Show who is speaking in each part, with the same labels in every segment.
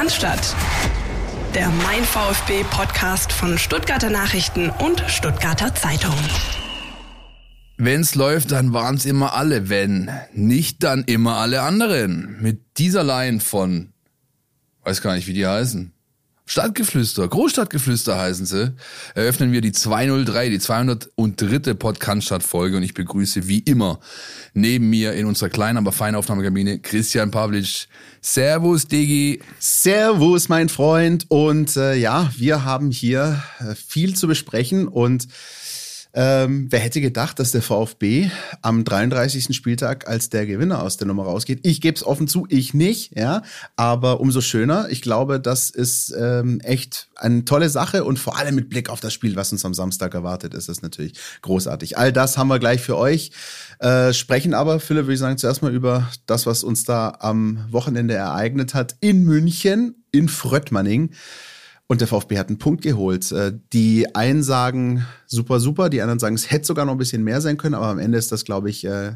Speaker 1: Cannstatt. Der Mein VfB Podcast von Stuttgarter Nachrichten und Stuttgarter Zeitung.
Speaker 2: Wenn's läuft, dann waren's immer alle. Wenn nicht, dann immer alle anderen. Mit dieser Line von, weiß gar nicht, wie die heißen. Stadtgeflüster, Großstadtgeflüster heißen sie, eröffnen wir die 203, die 203. Podcast-Folge und ich begrüße wie immer neben mir in unserer kleinen, aber feinen Aufnahmekabine Christian Pavlic. Servus, Digi.
Speaker 3: Servus, mein Freund. Und äh, ja, wir haben hier äh, viel zu besprechen und ähm, wer hätte gedacht, dass der VfB am 33. Spieltag als der Gewinner aus der Nummer rausgeht? Ich gebe es offen zu, ich nicht, ja. Aber umso schöner. Ich glaube, das ist ähm, echt eine tolle Sache und vor allem mit Blick auf das Spiel, was uns am Samstag erwartet, ist das natürlich großartig. All das haben wir gleich für euch. Äh, sprechen aber, Philipp, würde ich sagen, zuerst mal über das, was uns da am Wochenende ereignet hat in München, in Fröttmanning. Und der VfB hat einen Punkt geholt. Äh, die einen sagen super, super, die anderen sagen, es hätte sogar noch ein bisschen mehr sein können, aber am Ende ist das, glaube ich, äh,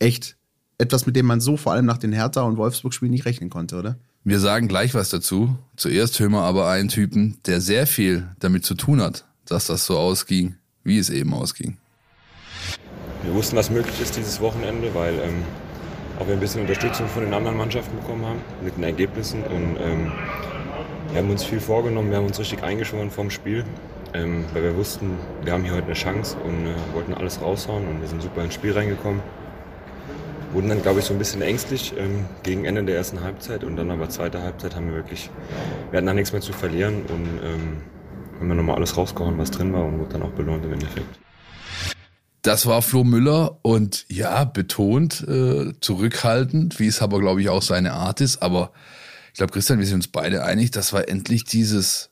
Speaker 3: echt etwas, mit dem man so vor allem nach den Hertha- und Wolfsburg-Spielen nicht rechnen konnte, oder?
Speaker 2: Wir sagen gleich was dazu. Zuerst hören wir aber einen Typen, der sehr viel damit zu tun hat, dass das so ausging, wie es eben ausging.
Speaker 4: Wir wussten, was möglich ist dieses Wochenende, weil ähm, auch wir ein bisschen Unterstützung von den anderen Mannschaften bekommen haben mit den Ergebnissen und ähm, wir haben uns viel vorgenommen, wir haben uns richtig eingeschworen vom Spiel, ähm, weil wir wussten, wir haben hier heute eine Chance und äh, wollten alles raushauen und wir sind super ins Spiel reingekommen. Wurden dann, glaube ich, so ein bisschen ängstlich ähm, gegen Ende der ersten Halbzeit und dann aber zweite Halbzeit haben wir wirklich, wir hatten da nichts mehr zu verlieren und ähm, haben wir nochmal alles rausgehauen, was drin war und wurde dann auch belohnt im Endeffekt.
Speaker 2: Das war Flo Müller und ja, betont, äh, zurückhaltend, wie es aber, glaube ich, auch seine Art ist, aber ich glaube, Christian, wir sind uns beide einig, das war endlich dieses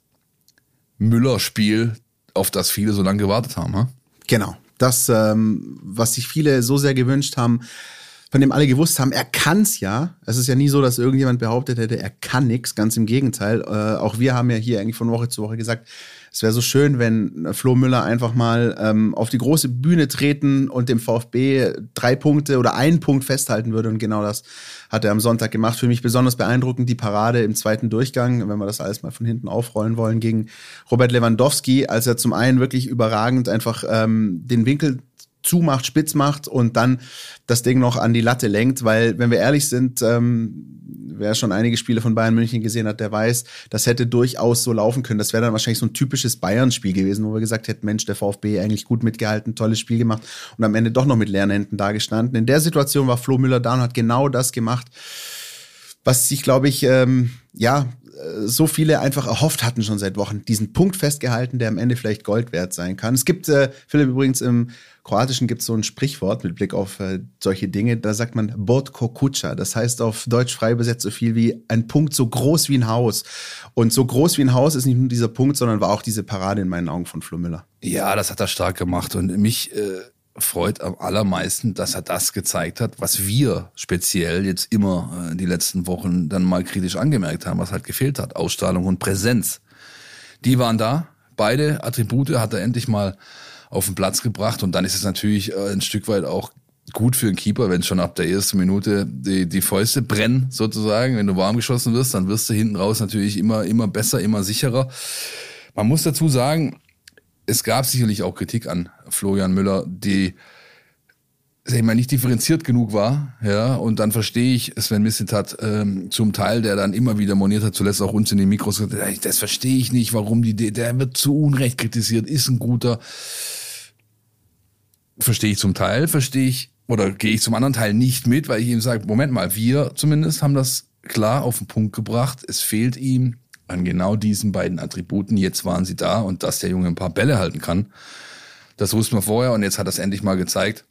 Speaker 2: Müller-Spiel, auf das viele so lange gewartet haben. Ha?
Speaker 3: Genau. Das, ähm, was sich viele so sehr gewünscht haben, von dem alle gewusst haben, er kann's ja. Es ist ja nie so, dass irgendjemand behauptet hätte, er kann nichts. Ganz im Gegenteil. Äh, auch wir haben ja hier eigentlich von Woche zu Woche gesagt, es wäre so schön, wenn Flo Müller einfach mal ähm, auf die große Bühne treten und dem VfB drei Punkte oder einen Punkt festhalten würde. Und genau das hat er am Sonntag gemacht. Für mich besonders beeindruckend die Parade im zweiten Durchgang, wenn wir das alles mal von hinten aufrollen wollen, gegen Robert Lewandowski, als er zum einen wirklich überragend einfach ähm, den Winkel zumacht, spitz macht und dann das Ding noch an die Latte lenkt, weil, wenn wir ehrlich sind, ähm, wer schon einige Spiele von Bayern München gesehen hat, der weiß, das hätte durchaus so laufen können. Das wäre dann wahrscheinlich so ein typisches Bayern-Spiel gewesen, wo wir gesagt hätten, Mensch, der VfB eigentlich gut mitgehalten, tolles Spiel gemacht und am Ende doch noch mit leeren Händen dagestanden. In der Situation war Flo Müller da und hat genau das gemacht, was sich, glaube ich, ähm, ja, so viele einfach erhofft hatten schon seit Wochen, diesen Punkt festgehalten, der am Ende vielleicht Gold wert sein kann. Es gibt, äh, Philipp, übrigens im Kroatischen gibt es so ein Sprichwort mit Blick auf äh, solche Dinge, da sagt man Bot Kokucha. Das heißt auf Deutsch frei übersetzt so viel wie ein Punkt so groß wie ein Haus. Und so groß wie ein Haus ist nicht nur dieser Punkt, sondern war auch diese Parade in meinen Augen von Flo Müller.
Speaker 2: Ja, das hat er stark gemacht und mich äh, freut am allermeisten, dass er das gezeigt hat, was wir speziell jetzt immer äh, die letzten Wochen dann mal kritisch angemerkt haben, was halt gefehlt hat. Ausstrahlung und Präsenz. Die waren da. Beide Attribute hat er endlich mal auf den Platz gebracht und dann ist es natürlich äh, ein Stück weit auch gut für einen Keeper, wenn schon ab der ersten Minute die, die Fäuste brennen, sozusagen. Wenn du warm geschossen wirst, dann wirst du hinten raus natürlich immer, immer besser, immer sicherer. Man muss dazu sagen, es gab sicherlich auch Kritik an Florian Müller, die sag ich mal, nicht differenziert genug war, ja, und dann verstehe ich Sven Missentat ähm, zum Teil, der dann immer wieder moniert hat, zuletzt auch uns in den Mikros, das verstehe ich nicht, warum die, der wird zu Unrecht kritisiert, ist ein guter, verstehe ich zum Teil, verstehe ich, oder gehe ich zum anderen Teil nicht mit, weil ich ihm sage, Moment mal, wir zumindest haben das klar auf den Punkt gebracht, es fehlt ihm an genau diesen beiden Attributen. Jetzt waren sie da und dass der Junge ein paar Bälle halten kann, das wussten wir vorher und jetzt hat es endlich mal gezeigt.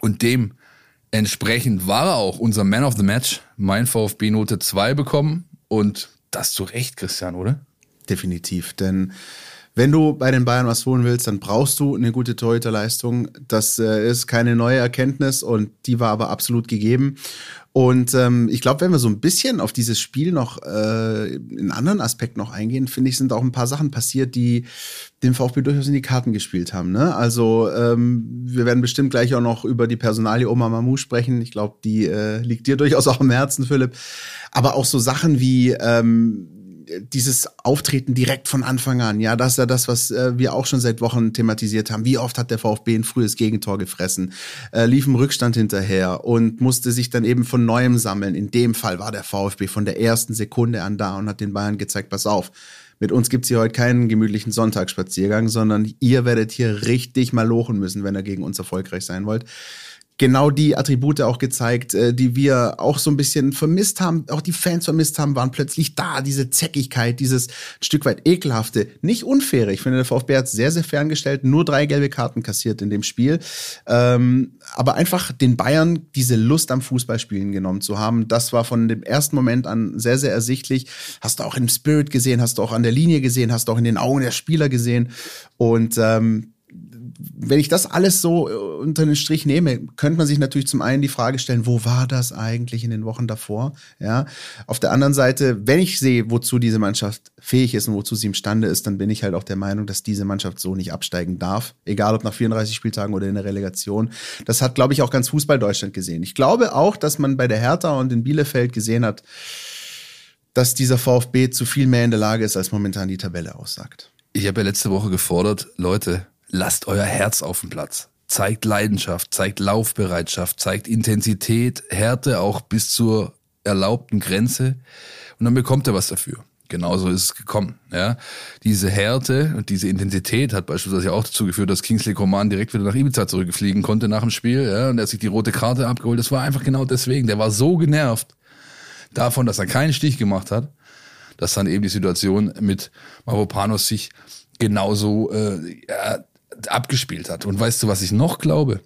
Speaker 2: Und dementsprechend war er auch unser Man of the Match, mein VfB Note 2 bekommen und das zu Recht, Christian, oder?
Speaker 3: Definitiv, denn Wenn du bei den Bayern was holen willst, dann brauchst du eine gute Torhüterleistung. Das äh, ist keine neue Erkenntnis und die war aber absolut gegeben. Und ähm, ich glaube, wenn wir so ein bisschen auf dieses Spiel noch äh, in anderen Aspekt noch eingehen, finde ich, sind auch ein paar Sachen passiert, die dem VfB durchaus in die Karten gespielt haben. Ne? Also ähm, wir werden bestimmt gleich auch noch über die Personalie Oma Mamu sprechen. Ich glaube, die äh, liegt dir durchaus auch am Herzen, Philipp. Aber auch so Sachen wie ähm, dieses Auftreten direkt von Anfang an, ja, das ist ja das, was äh, wir auch schon seit Wochen thematisiert haben. Wie oft hat der VfB ein frühes Gegentor gefressen, äh, lief im Rückstand hinterher und musste sich dann eben von neuem sammeln. In dem Fall war der VfB von der ersten Sekunde an da und hat den Bayern gezeigt, pass auf. Mit uns gibt's hier heute keinen gemütlichen Sonntagsspaziergang, sondern ihr werdet hier richtig mal lochen müssen, wenn ihr gegen uns erfolgreich sein wollt genau die Attribute auch gezeigt, äh, die wir auch so ein bisschen vermisst haben, auch die Fans vermisst haben, waren plötzlich da. Diese Zäckigkeit, dieses Stück weit ekelhafte, nicht unfair. Ich finde, der VfB hat sehr, sehr ferngestellt, nur drei gelbe Karten kassiert in dem Spiel. Ähm, aber einfach den Bayern diese Lust am Fußballspielen genommen zu haben, das war von dem ersten Moment an sehr, sehr ersichtlich. Hast du auch im Spirit gesehen, hast du auch an der Linie gesehen, hast du auch in den Augen der Spieler gesehen. Und ähm, wenn ich das alles so äh, unter den Strich nehme, könnte man sich natürlich zum einen die Frage stellen, wo war das eigentlich in den Wochen davor? Ja. Auf der anderen Seite, wenn ich sehe, wozu diese Mannschaft fähig ist und wozu sie imstande ist, dann bin ich halt auch der Meinung, dass diese Mannschaft so nicht absteigen darf. Egal ob nach 34 Spieltagen oder in der Relegation. Das hat, glaube ich, auch ganz Fußball Deutschland gesehen. Ich glaube auch, dass man bei der Hertha und in Bielefeld gesehen hat, dass dieser VfB zu viel mehr in der Lage ist, als momentan die Tabelle aussagt.
Speaker 2: Ich habe ja letzte Woche gefordert, Leute, lasst euer Herz auf dem Platz. Zeigt Leidenschaft, zeigt Laufbereitschaft, zeigt Intensität, Härte auch bis zur erlaubten Grenze und dann bekommt ihr was dafür. Genauso ist es gekommen. Ja. Diese Härte und diese Intensität hat beispielsweise auch dazu geführt, dass Kingsley Coman direkt wieder nach Ibiza zurückfliegen konnte nach dem Spiel. Ja, und er hat sich die rote Karte abgeholt. Das war einfach genau deswegen. Der war so genervt davon, dass er keinen Stich gemacht hat, dass dann eben die Situation mit Mavropanos sich genauso äh, abgespielt hat. Und weißt du, was ich noch glaube?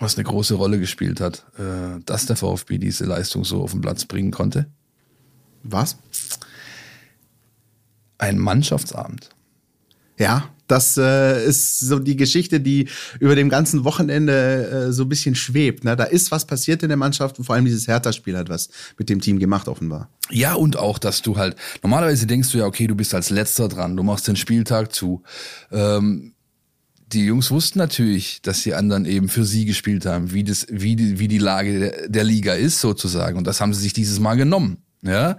Speaker 2: Was eine große Rolle gespielt hat, äh, dass der VfB diese Leistung so auf den Platz bringen konnte?
Speaker 3: Was?
Speaker 2: Ein Mannschaftsabend.
Speaker 3: Ja, das äh, ist so die Geschichte, die über dem ganzen Wochenende äh, so ein bisschen schwebt. Ne? Da ist was passiert in der Mannschaft und vor allem dieses Hertha-Spiel hat was mit dem Team gemacht, offenbar.
Speaker 2: Ja, und auch, dass du halt, normalerweise denkst du ja, okay, du bist als letzter dran, du machst den Spieltag zu. Ähm, die Jungs wussten natürlich, dass die anderen eben für sie gespielt haben, wie das, wie die, wie die Lage der, der Liga ist sozusagen. Und das haben sie sich dieses Mal genommen. Ja,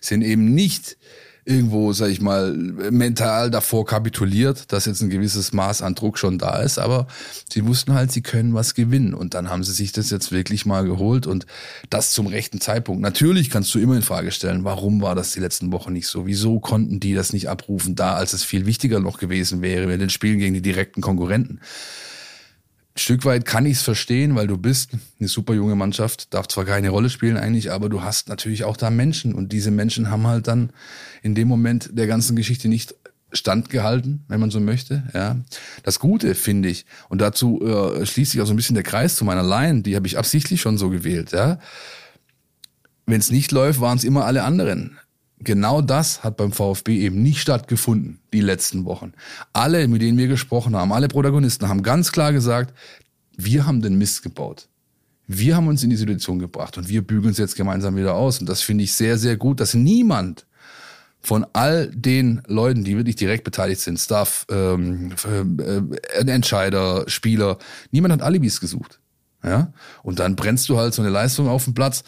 Speaker 2: sind eben nicht irgendwo, sag ich mal, mental davor kapituliert, dass jetzt ein gewisses Maß an Druck schon da ist, aber sie wussten halt, sie können was gewinnen und dann haben sie sich das jetzt wirklich mal geholt und das zum rechten Zeitpunkt. Natürlich kannst du immer in Frage stellen, warum war das die letzten Wochen nicht so? Wieso konnten die das nicht abrufen, da als es viel wichtiger noch gewesen wäre mit den Spielen gegen die direkten Konkurrenten? Stück weit kann ich es verstehen, weil du bist eine super junge Mannschaft, darf zwar keine Rolle spielen eigentlich, aber du hast natürlich auch da Menschen und diese Menschen haben halt dann in dem Moment der ganzen Geschichte nicht standgehalten, wenn man so möchte. Ja, das Gute finde ich und dazu äh, schließt sich auch so ein bisschen der Kreis zu meiner Line, die habe ich absichtlich schon so gewählt. Ja, wenn es nicht läuft, waren es immer alle anderen genau das hat beim VfB eben nicht stattgefunden, die letzten Wochen. Alle, mit denen wir gesprochen haben, alle Protagonisten haben ganz klar gesagt, wir haben den Mist gebaut. Wir haben uns in die Situation gebracht und wir bügeln es jetzt gemeinsam wieder aus. Und das finde ich sehr, sehr gut, dass niemand von all den Leuten, die wirklich direkt beteiligt sind, Staff, ähm, äh, Entscheider, Spieler, niemand hat Alibis gesucht. Ja? Und dann brennst du halt so eine Leistung auf den Platz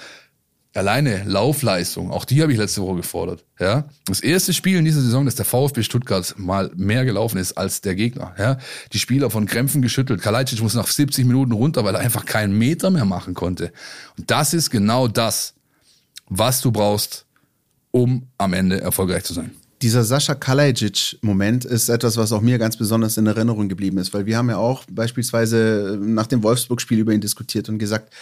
Speaker 2: alleine Laufleistung, auch die habe ich letzte Woche gefordert. Ja, das erste Spiel in dieser Saison, dass der VfB Stuttgart mal mehr gelaufen ist als der Gegner. Ja, die Spieler von Krämpfen geschüttelt. Kalajdzic muss nach 70 Minuten runter, weil er einfach keinen Meter mehr machen konnte. Und das ist genau das, was du brauchst, um am Ende erfolgreich zu sein.
Speaker 3: Dieser Sascha Kalajic-Moment ist etwas, was auch mir ganz besonders in Erinnerung geblieben ist, weil wir haben ja auch beispielsweise nach dem Wolfsburg-Spiel über ihn diskutiert und gesagt,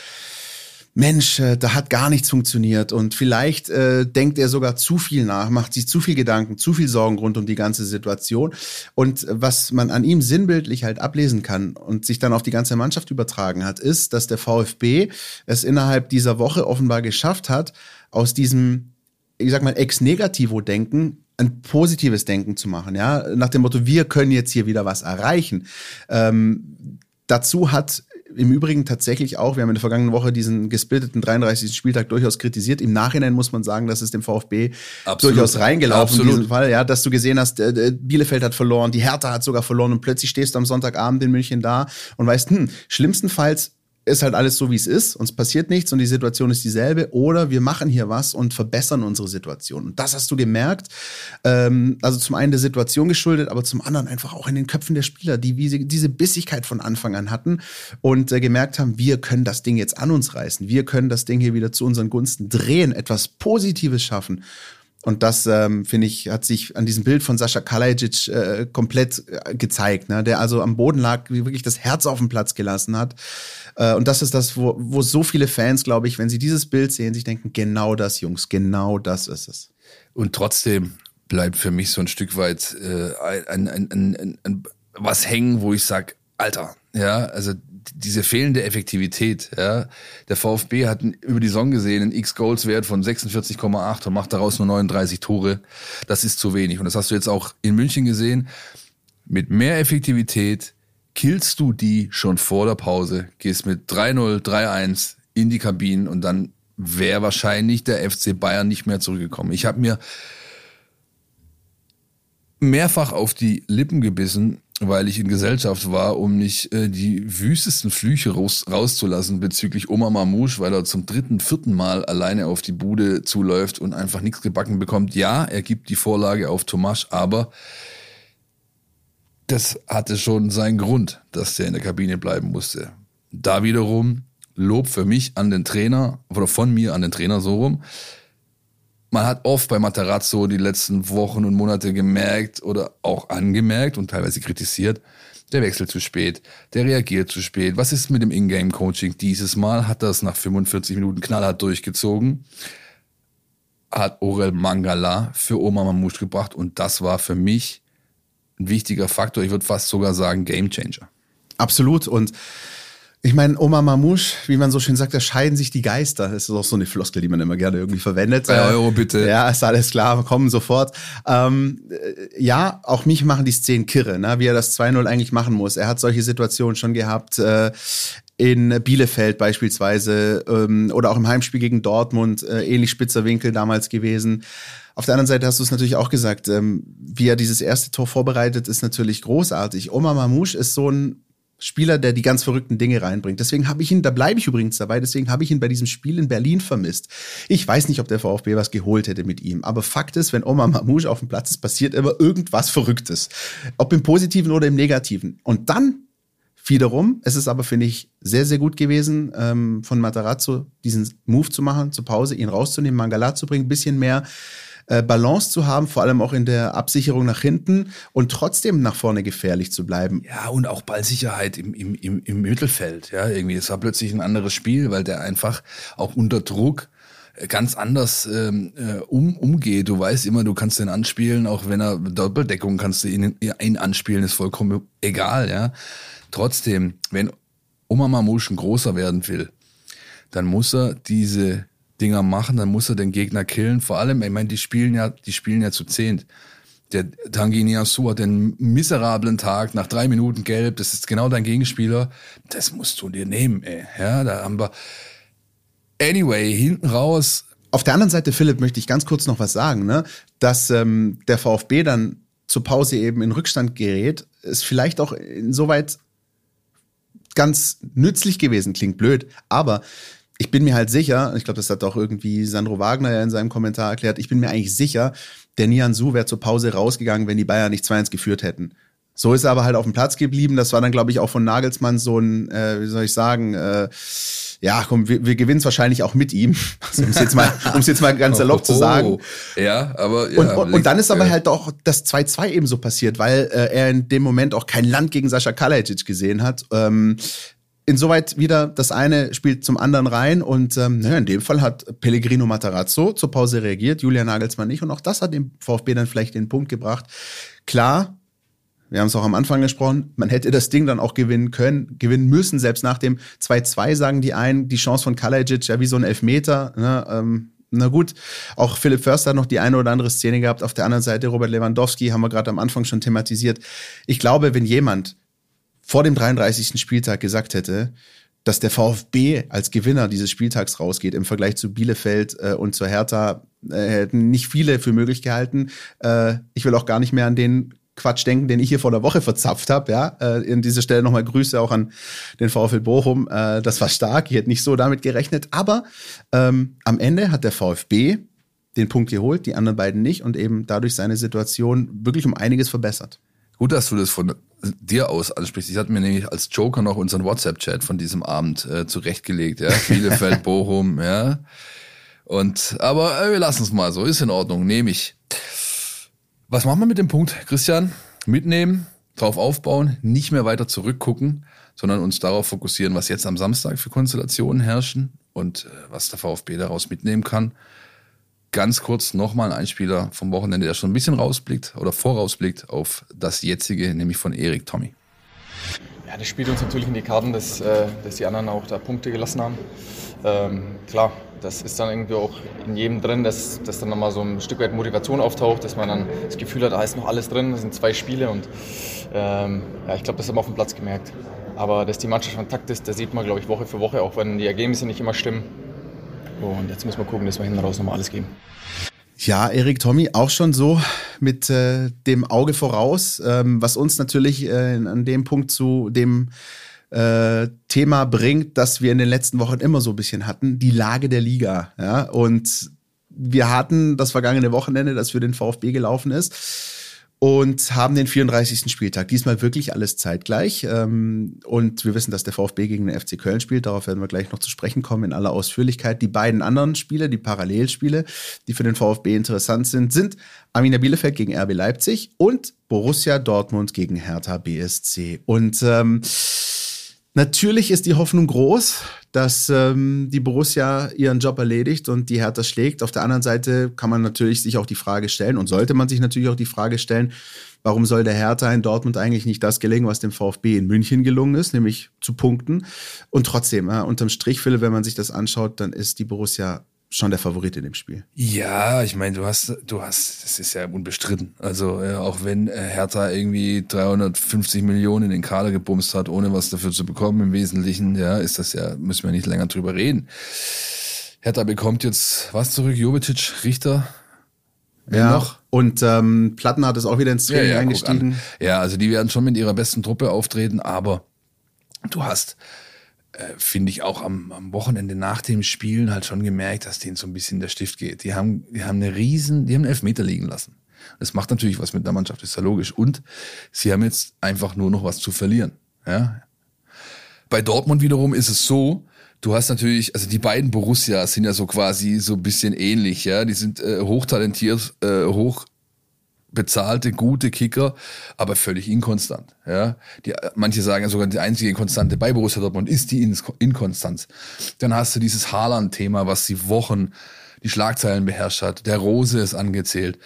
Speaker 3: Mensch, äh, da hat gar nichts funktioniert und vielleicht äh, denkt er sogar zu viel nach, macht sich zu viel Gedanken, zu viel Sorgen rund um die ganze Situation. Und was man an ihm sinnbildlich halt ablesen kann und sich dann auf die ganze Mannschaft übertragen hat, ist, dass der VfB es innerhalb dieser Woche offenbar geschafft hat, aus diesem, ich sag mal, ex negativo Denken ein positives Denken zu machen, ja, nach dem Motto, wir können jetzt hier wieder was erreichen. Ähm, dazu hat im Übrigen tatsächlich auch, wir haben in der vergangenen Woche diesen gesplitteten 33. Spieltag durchaus kritisiert. Im Nachhinein muss man sagen, dass es dem VfB Absolut. durchaus reingelaufen Absolut. in diesem Fall. Ja, dass du gesehen hast, äh, Bielefeld hat verloren, die Hertha hat sogar verloren und plötzlich stehst du am Sonntagabend in München da und weißt, hm, schlimmstenfalls ist halt alles so, wie es ist, uns passiert nichts und die Situation ist dieselbe, oder wir machen hier was und verbessern unsere Situation. Und das hast du gemerkt, ähm, also zum einen der Situation geschuldet, aber zum anderen einfach auch in den Köpfen der Spieler, die diese Bissigkeit von Anfang an hatten und äh, gemerkt haben, wir können das Ding jetzt an uns reißen, wir können das Ding hier wieder zu unseren Gunsten drehen, etwas Positives schaffen. Und das, ähm, finde ich, hat sich an diesem Bild von Sascha Kalajic äh, komplett äh, gezeigt, ne? der also am Boden lag, wie wirklich das Herz auf dem Platz gelassen hat. Äh, und das ist das, wo, wo so viele Fans, glaube ich, wenn sie dieses Bild sehen, sich denken, genau das, Jungs, genau das ist es.
Speaker 2: Und trotzdem bleibt für mich so ein Stück weit äh, ein, ein, ein, ein, was hängen, wo ich sage, Alter, ja, also diese fehlende Effektivität. Ja. Der VfB hat über die Saison gesehen einen X-Goals-Wert von 46,8 und macht daraus nur 39 Tore. Das ist zu wenig. Und das hast du jetzt auch in München gesehen. Mit mehr Effektivität killst du die schon vor der Pause, gehst mit 3-0, 3-1 in die Kabinen und dann wäre wahrscheinlich der FC Bayern nicht mehr zurückgekommen. Ich habe mir mehrfach auf die Lippen gebissen, weil ich in Gesellschaft war, um nicht äh, die wüstesten Flüche raus, rauszulassen bezüglich Oma Mamouche, weil er zum dritten, vierten Mal alleine auf die Bude zuläuft und einfach nichts gebacken bekommt. Ja, er gibt die Vorlage auf Tomasch, aber das hatte schon seinen Grund, dass der in der Kabine bleiben musste. Da wiederum Lob für mich an den Trainer oder von mir an den Trainer so rum man hat oft bei Materazzo die letzten Wochen und Monate gemerkt oder auch angemerkt und teilweise kritisiert, der wechselt zu spät, der reagiert zu spät. Was ist mit dem Ingame-Coaching? Dieses Mal hat das nach 45 Minuten knallhart durchgezogen, hat Orel Mangala für Oma Mamouche gebracht und das war für mich ein wichtiger Faktor. Ich würde fast sogar sagen Gamechanger.
Speaker 3: Absolut und ich meine, Oma Mamouche, wie man so schön sagt, da scheiden sich die Geister. Das ist auch so eine Floskel, die man immer gerne irgendwie verwendet.
Speaker 2: Zwei Euro bitte.
Speaker 3: Ja, ist alles klar, kommen sofort. Ähm, ja, auch mich machen die Szenen kirre, ne? wie er das 2-0 eigentlich machen muss. Er hat solche Situationen schon gehabt. Äh, in Bielefeld beispielsweise ähm, oder auch im Heimspiel gegen Dortmund, äh, ähnlich spitzer Winkel damals gewesen. Auf der anderen Seite hast du es natürlich auch gesagt, ähm, wie er dieses erste Tor vorbereitet, ist natürlich großartig. Oma Mamouche ist so ein Spieler, der die ganz verrückten Dinge reinbringt. Deswegen habe ich ihn, da bleibe ich übrigens dabei, deswegen habe ich ihn bei diesem Spiel in Berlin vermisst. Ich weiß nicht, ob der VfB was geholt hätte mit ihm, aber Fakt ist, wenn Omar Mamouche auf dem Platz ist, passiert immer irgendwas Verrücktes. Ob im Positiven oder im Negativen. Und dann wiederum, es ist aber, finde ich, sehr, sehr gut gewesen, ähm, von Matarazzo diesen Move zu machen, zur Pause, ihn rauszunehmen, Mangala zu bringen, bisschen mehr äh, Balance zu haben, vor allem auch in der Absicherung nach hinten und trotzdem nach vorne gefährlich zu bleiben.
Speaker 2: Ja, und auch Ballsicherheit im, im, im, im Mittelfeld. Ja, irgendwie. Es war plötzlich ein anderes Spiel, weil der einfach auch unter Druck äh, ganz anders ähm, äh, um, umgeht. Du weißt immer, du kannst den anspielen, auch wenn er Doppeldeckung kannst du ihn, ihn anspielen, ist vollkommen egal, ja. Trotzdem, wenn Oma Mamouche größer werden will, dann muss er diese Dinger machen, dann muss er den Gegner killen. Vor allem, ich meine, die spielen ja, die spielen ja zu zehnt. Der Tanguy Niasu hat den miserablen Tag nach drei Minuten gelb. Das ist genau dein Gegenspieler. Das musst du dir nehmen, ey. Ja, da haben wir. Anyway, hinten raus.
Speaker 3: Auf der anderen Seite, Philipp, möchte ich ganz kurz noch was sagen, ne? Dass ähm, der VfB dann zur Pause eben in Rückstand gerät, ist vielleicht auch insoweit ganz nützlich gewesen. Klingt blöd, aber ich bin mir halt sicher, ich glaube, das hat auch irgendwie Sandro Wagner ja in seinem Kommentar erklärt, ich bin mir eigentlich sicher, der Nian Su wäre zur Pause rausgegangen, wenn die Bayern nicht 2-1 geführt hätten. So ist er aber halt auf dem Platz geblieben. Das war dann, glaube ich, auch von Nagelsmann so ein, äh, wie soll ich sagen, äh, ja, komm, wir, wir gewinnen es wahrscheinlich auch mit ihm, um es jetzt mal, um es jetzt mal ganz salopp oh, zu sagen.
Speaker 2: Ja, aber
Speaker 3: ja, und, und, und dann ist aber halt auch das 2-2 eben so passiert, weil äh, er in dem Moment auch kein Land gegen Sascha Kalajic gesehen hat. Ähm, insoweit wieder das eine spielt zum anderen rein und ähm, naja, in dem Fall hat Pellegrino Matarazzo zur Pause reagiert, Julian Nagelsmann nicht und auch das hat dem VfB dann vielleicht den Punkt gebracht. Klar, wir haben es auch am Anfang gesprochen, man hätte das Ding dann auch gewinnen können, gewinnen müssen, selbst nach dem 2-2 sagen die einen, die Chance von Kalajic ja wie so ein Elfmeter, ne, ähm, Na gut, auch Philipp Förster hat noch die eine oder andere Szene gehabt. Auf der anderen Seite Robert Lewandowski haben wir gerade am Anfang schon thematisiert. Ich glaube, wenn jemand vor dem 33. Spieltag gesagt hätte, dass der VfB als Gewinner dieses Spieltags rausgeht im Vergleich zu Bielefeld äh, und zur Hertha, äh, hätten nicht viele für möglich gehalten. Äh, ich will auch gar nicht mehr an den Quatsch denken, den ich hier vor der Woche verzapft habe. Ja, äh, in dieser Stelle nochmal Grüße auch an den VfL Bochum. Äh, das war stark. Ich hätte nicht so damit gerechnet. Aber ähm, am Ende hat der VfB den Punkt geholt, die anderen beiden nicht und eben dadurch seine Situation wirklich um einiges verbessert.
Speaker 2: Gut, dass du das von dir aus ansprichst. Ich hatte mir nämlich als Joker noch unseren WhatsApp-Chat von diesem Abend äh, zurechtgelegt. Ja, Bielefeld, Bochum, ja. Und aber äh, wir lassen es mal so. Ist in Ordnung, nehme ich. Was machen wir mit dem Punkt, Christian? Mitnehmen, drauf aufbauen, nicht mehr weiter zurückgucken, sondern uns darauf fokussieren, was jetzt am Samstag für Konstellationen herrschen und äh, was der VfB daraus mitnehmen kann. Ganz kurz nochmal ein Einspieler vom Wochenende, der schon ein bisschen rausblickt oder vorausblickt auf das jetzige, nämlich von Erik Tommy.
Speaker 5: Ja, das spielt uns natürlich in die Karten, dass, äh, dass die anderen auch da Punkte gelassen haben. Ähm, klar, das ist dann irgendwie auch in jedem drin, dass, dass dann nochmal so ein Stück weit Motivation auftaucht, dass man dann das Gefühl hat, da ist noch alles drin, das sind zwei Spiele und ähm, ja, ich glaube, das haben wir auf dem Platz gemerkt. Aber dass die Mannschaft an Takt ist, das sieht man, glaube ich, Woche für Woche, auch wenn die Ergebnisse nicht immer stimmen. Und jetzt müssen wir gucken, dass wir hinten raus nochmal alles geben.
Speaker 3: Ja, Erik Tommy auch schon so mit äh, dem Auge voraus, ähm, was uns natürlich äh, an dem Punkt zu dem äh, Thema bringt, das wir in den letzten Wochen immer so ein bisschen hatten, die Lage der Liga. Ja? Und wir hatten das vergangene Wochenende, das für den VfB gelaufen ist und haben den 34. Spieltag. Diesmal wirklich alles zeitgleich. Ähm, und wir wissen, dass der VfB gegen den FC Köln spielt. Darauf werden wir gleich noch zu sprechen kommen in aller Ausführlichkeit. Die beiden anderen Spiele, die Parallelspiele, die für den VfB interessant sind, sind Arminia Bielefeld gegen RB Leipzig und Borussia Dortmund gegen Hertha BSC. Und ähm, Natürlich ist die Hoffnung groß, dass ähm, die Borussia ihren Job erledigt und die Hertha schlägt. Auf der anderen Seite kann man natürlich sich auch die Frage stellen und sollte man sich natürlich auch die Frage stellen, warum soll der Hertha in Dortmund eigentlich nicht das gelingen, was dem VfB in München gelungen ist, nämlich zu punkten. Und trotzdem, äh, unterm Strich, Philipp, wenn man sich das anschaut, dann ist die Borussia schon der Favorit in dem Spiel.
Speaker 2: Ja, ich meine, du hast, du hast, das ist ja unbestritten. Also äh, auch wenn äh, Hertha irgendwie 350 Millionen in den Kader gebumst hat, ohne was dafür zu bekommen, im Wesentlichen, ja, ist das ja, müssen wir nicht länger drüber reden. Hertha bekommt jetzt was zurück, Jovicic, Richter.
Speaker 3: Wer ja, noch? und ähm, Plattenhardt ist auch wieder ins Training ja, ja, eingestiegen.
Speaker 2: Ja, also die werden schon mit ihrer besten Truppe auftreten, aber du hast äh, finde ich auch am, am Wochenende nach dem Spielen halt schon gemerkt, dass denen so ein bisschen der Stift geht. Die haben, die haben eine riesen, die haben einen Elfmeter liegen lassen. Das macht natürlich was mit der Mannschaft, ist ja logisch. Und sie haben jetzt einfach nur noch was zu verlieren. Ja? Bei Dortmund wiederum ist es so, du hast natürlich, also die beiden Borussias sind ja so quasi so ein bisschen ähnlich, ja. Die sind äh, hochtalentiert, äh, hoch bezahlte, gute Kicker, aber völlig inkonstant. Ja? Die, manche sagen sogar, die einzige Konstante bei Borussia Dortmund ist die Inkonstanz. Dann hast du dieses Haaland-Thema, was die Wochen die Schlagzeilen beherrscht hat. Der Rose ist angezählt.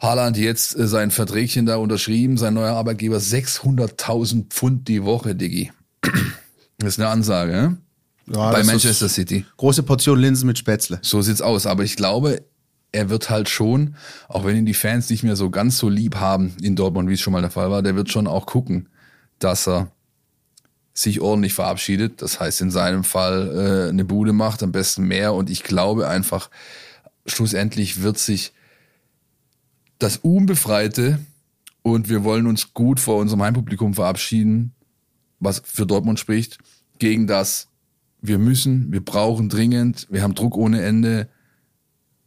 Speaker 2: Haaland jetzt äh, sein Verträgchen da unterschrieben, sein neuer Arbeitgeber 600.000 Pfund die Woche, Diggi. Das ist eine Ansage, ne? Ja, bei Manchester City.
Speaker 3: Große Portion Linsen mit Spätzle.
Speaker 2: So sieht's aus. Aber ich glaube, er wird halt schon, auch wenn ihn die Fans nicht mehr so ganz so lieb haben in Dortmund, wie es schon mal der Fall war, der wird schon auch gucken, dass er sich ordentlich verabschiedet. Das heißt, in seinem Fall äh, eine Bude macht, am besten mehr. Und ich glaube einfach, schlussendlich wird sich das Unbefreite und wir wollen uns gut vor unserem Heimpublikum verabschieden, was für Dortmund spricht, gegen das wir müssen, wir brauchen dringend, wir haben Druck ohne Ende,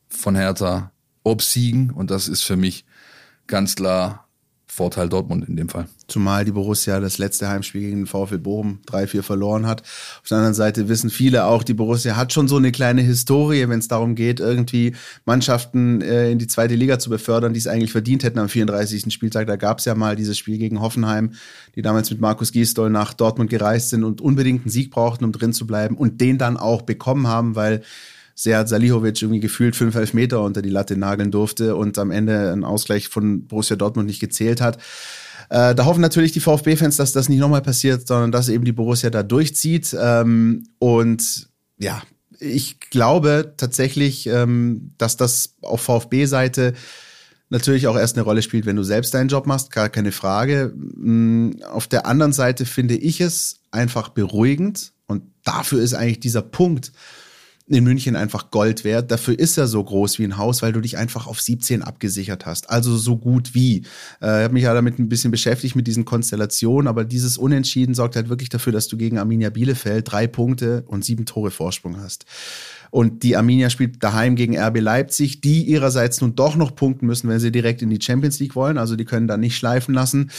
Speaker 2: von Hertha obsiegen und das ist für mich ganz klar Vorteil Dortmund in dem Fall.
Speaker 3: Zumal die Borussia das letzte Heimspiel gegen den VfL Bochum 3-4 verloren hat. Auf der anderen Seite wissen viele auch, die Borussia hat schon so eine kleine Historie, wenn es darum geht, irgendwie Mannschaften äh, in die zweite Liga zu befördern, die es eigentlich verdient hätten am 34. Spieltag. Da gab es ja mal dieses Spiel gegen Hoffenheim, die damals mit Markus Gisdol nach Dortmund gereist sind und unbedingt einen Sieg brauchten, um drin zu bleiben und den dann auch bekommen haben, weil Sead Salihovic irgendwie gefühlt fünf Elfmeter unter die Latte nageln durfte und am Ende ein Ausgleich von Borussia Dortmund nicht gezählt hat. Äh, da hoffen natürlich die VfB-Fans, dass das nicht nochmal passiert, sondern dass eben die Borussia da durchzieht. Ähm, und ja, ich glaube tatsächlich, ähm, dass das auf VfB-Seite natürlich auch erst eine Rolle spielt, wenn du selbst deinen Job machst, gar keine Frage. Mm, auf der anderen Seite finde ich es einfach beruhigend und dafür ist eigentlich dieser Punkt in München einfach Gold wert. Dafür ist er so groß wie ein Haus, weil du dich einfach auf 17 abgesichert hast. Also so gut wie. Äh, ich habe mich ja damit ein bisschen beschäftigt mit diesen Konstellationen, aber dieses Unentschieden sorgt halt wirklich dafür, dass du gegen Arminia Bielefeld drei Punkte und sieben Tore Vorsprung hast. Und die Arminia spielt daheim gegen RB Leipzig, die ihrerseits nun doch noch punkten müssen, wenn sie direkt in die Champions League wollen. Also die können da nicht schleifen lassen.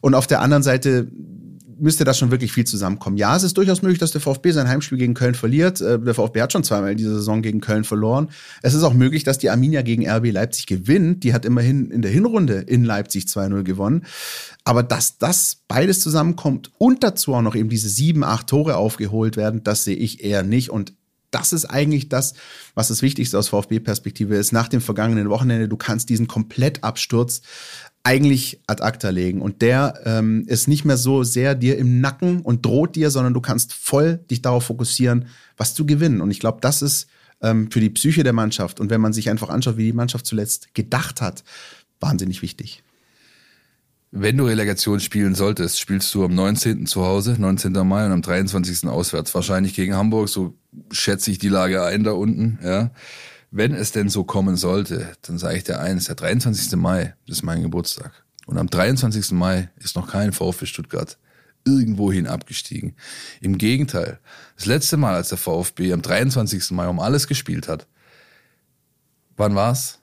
Speaker 3: Und auf der anderen Seite müsste das schon wirklich viel zusammenkommen. Ja, es ist durchaus möglich, dass der VfB sein Heimspiel gegen Köln verliert. Äh, der VfB hat schon zweimal in dieser Saison gegen Köln verloren. Es ist auch möglich, dass die Arminia gegen RB Leipzig gewinnt. Die hat immerhin in der Hinrunde in Leipzig 2-0 gewonnen. Aber dass das beides zusammenkommt und dazu auch noch eben diese sieben, acht Tore aufgeholt werden, das sehe ich eher nicht. Und das ist eigentlich das, was das Wichtigste aus VfB-Perspektive ist. Nach dem vergangenen Wochenende, du kannst diesen Komplettabsturz eigentlich ad acta legen. Und der ähm, ist nicht mehr so sehr dir im Nacken und droht dir, sondern du kannst voll dich darauf fokussieren, was zu gewinnen. Und ich glaube, das ist ähm, für die Psyche der Mannschaft und wenn man sich einfach anschaut, wie die Mannschaft zuletzt gedacht hat, wahnsinnig wichtig.
Speaker 2: Wenn du Relegation spielen solltest, spielst du am 19. zu Hause, 19. Mai und am 23. auswärts, wahrscheinlich gegen Hamburg, so schätze ich die Lage ein da unten, ja. Wenn es denn so kommen sollte, dann sage ich dir eins, der 23. Mai ist mein Geburtstag. Und am 23. Mai ist noch kein VfB Stuttgart irgendwohin abgestiegen. Im Gegenteil, das letzte Mal, als der VfB am 23. Mai um alles gespielt hat, wann war's?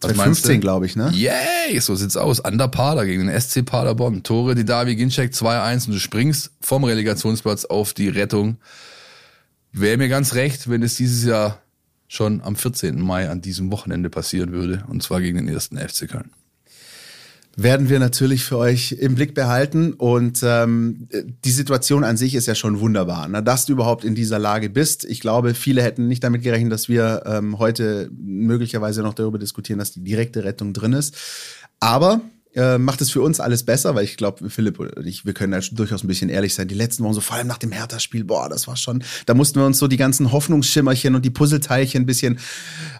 Speaker 3: 2015, glaube ich, ne?
Speaker 2: Yay, so sieht's aus. An der Pader gegen den SC Paderborn. Tore, die Davi Ginczek 2-1 und du springst vom Relegationsplatz auf die Rettung. Wäre mir ganz recht, wenn es dieses Jahr schon am 14. Mai an diesem Wochenende passieren würde. Und zwar gegen den ersten FC Köln
Speaker 3: werden wir natürlich für euch im Blick behalten. Und ähm, die Situation an sich ist ja schon wunderbar, ne? dass du überhaupt in dieser Lage bist. Ich glaube, viele hätten nicht damit gerechnet, dass wir ähm, heute möglicherweise noch darüber diskutieren, dass die direkte Rettung drin ist. Aber äh, macht es für uns alles besser, weil ich glaube, Philipp und ich, wir können da durchaus ein bisschen ehrlich sein. Die letzten Wochen, so vor allem nach dem Hertha-Spiel, boah, das war schon, da mussten wir uns so die ganzen Hoffnungsschimmerchen und die Puzzleteilchen ein bisschen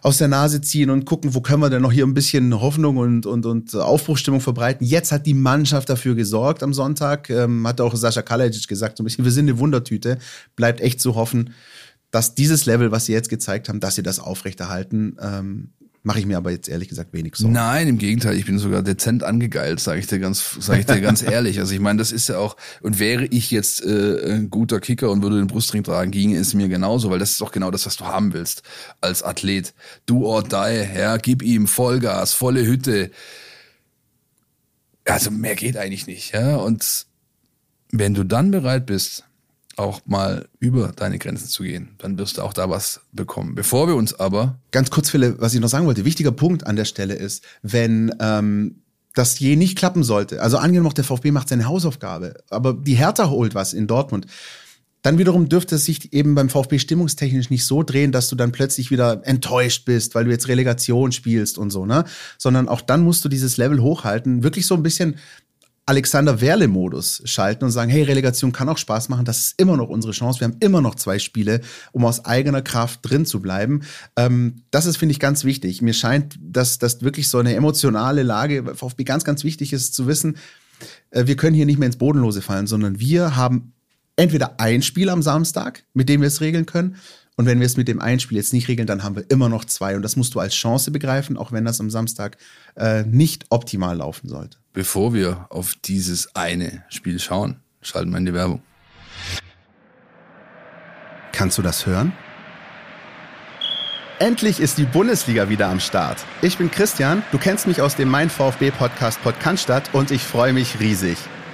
Speaker 3: aus der Nase ziehen und gucken, wo können wir denn noch hier ein bisschen Hoffnung und, und, und Aufbruchstimmung verbreiten. Jetzt hat die Mannschaft dafür gesorgt am Sonntag, ähm, hat auch Sascha Kalajic gesagt, so ein bisschen, wir sind eine Wundertüte, bleibt echt zu hoffen, dass dieses Level, was sie jetzt gezeigt haben, dass sie das aufrechterhalten. Ähm, Mache ich mir aber jetzt ehrlich gesagt wenig Sorgen.
Speaker 2: Nein, im Gegenteil, ich bin sogar dezent angegeilt, sage ich dir ganz, sage ich dir ganz ehrlich. Also ich meine, das ist ja auch und wäre ich jetzt äh, ein guter Kicker und würde den Brustring tragen, ginge es mir genauso, weil das ist doch genau das, was du haben willst als Athlet. Do or die, ja, gib ihm Vollgas, volle Hütte. Also mehr geht eigentlich nicht, ja. Und wenn du dann bereit bist, auch mal über deine Grenzen zu gehen. Dann wirst du auch da was bekommen. Bevor wir uns aber.
Speaker 3: Ganz kurz, Philipp, was ich noch sagen wollte. Wichtiger Punkt an der Stelle ist, wenn ähm, das je nicht klappen sollte, also angenommen, der VfB macht seine Hausaufgabe, aber die Hertha holt was in Dortmund, dann wiederum dürfte es sich eben beim VfB stimmungstechnisch nicht so drehen, dass du dann plötzlich wieder enttäuscht bist, weil du jetzt Relegation spielst und so, ne? Sondern auch dann musst du dieses Level hochhalten. Wirklich so ein bisschen Alexander Werle-Modus schalten und sagen, hey, Relegation kann auch Spaß machen, das ist immer noch unsere Chance, wir haben immer noch zwei Spiele, um aus eigener Kraft drin zu bleiben. Ähm, das ist, finde ich, ganz wichtig. Mir scheint, dass das wirklich so eine emotionale Lage VfB ganz, ganz wichtig ist zu wissen, äh, wir können hier nicht mehr ins Bodenlose fallen, sondern wir haben entweder ein Spiel am Samstag, mit dem wir es regeln können, und wenn wir es mit dem einen Spiel jetzt nicht regeln, dann haben wir immer noch zwei. Und das musst du als Chance begreifen, auch wenn das am Samstag äh, nicht optimal laufen sollte.
Speaker 2: Bevor wir auf dieses eine Spiel schauen, schalten wir in die Werbung.
Speaker 3: Kannst du das hören? Endlich ist die Bundesliga wieder am Start. Ich bin Christian, du kennst mich aus dem Mein VfB Podcast Podcast und ich freue mich riesig.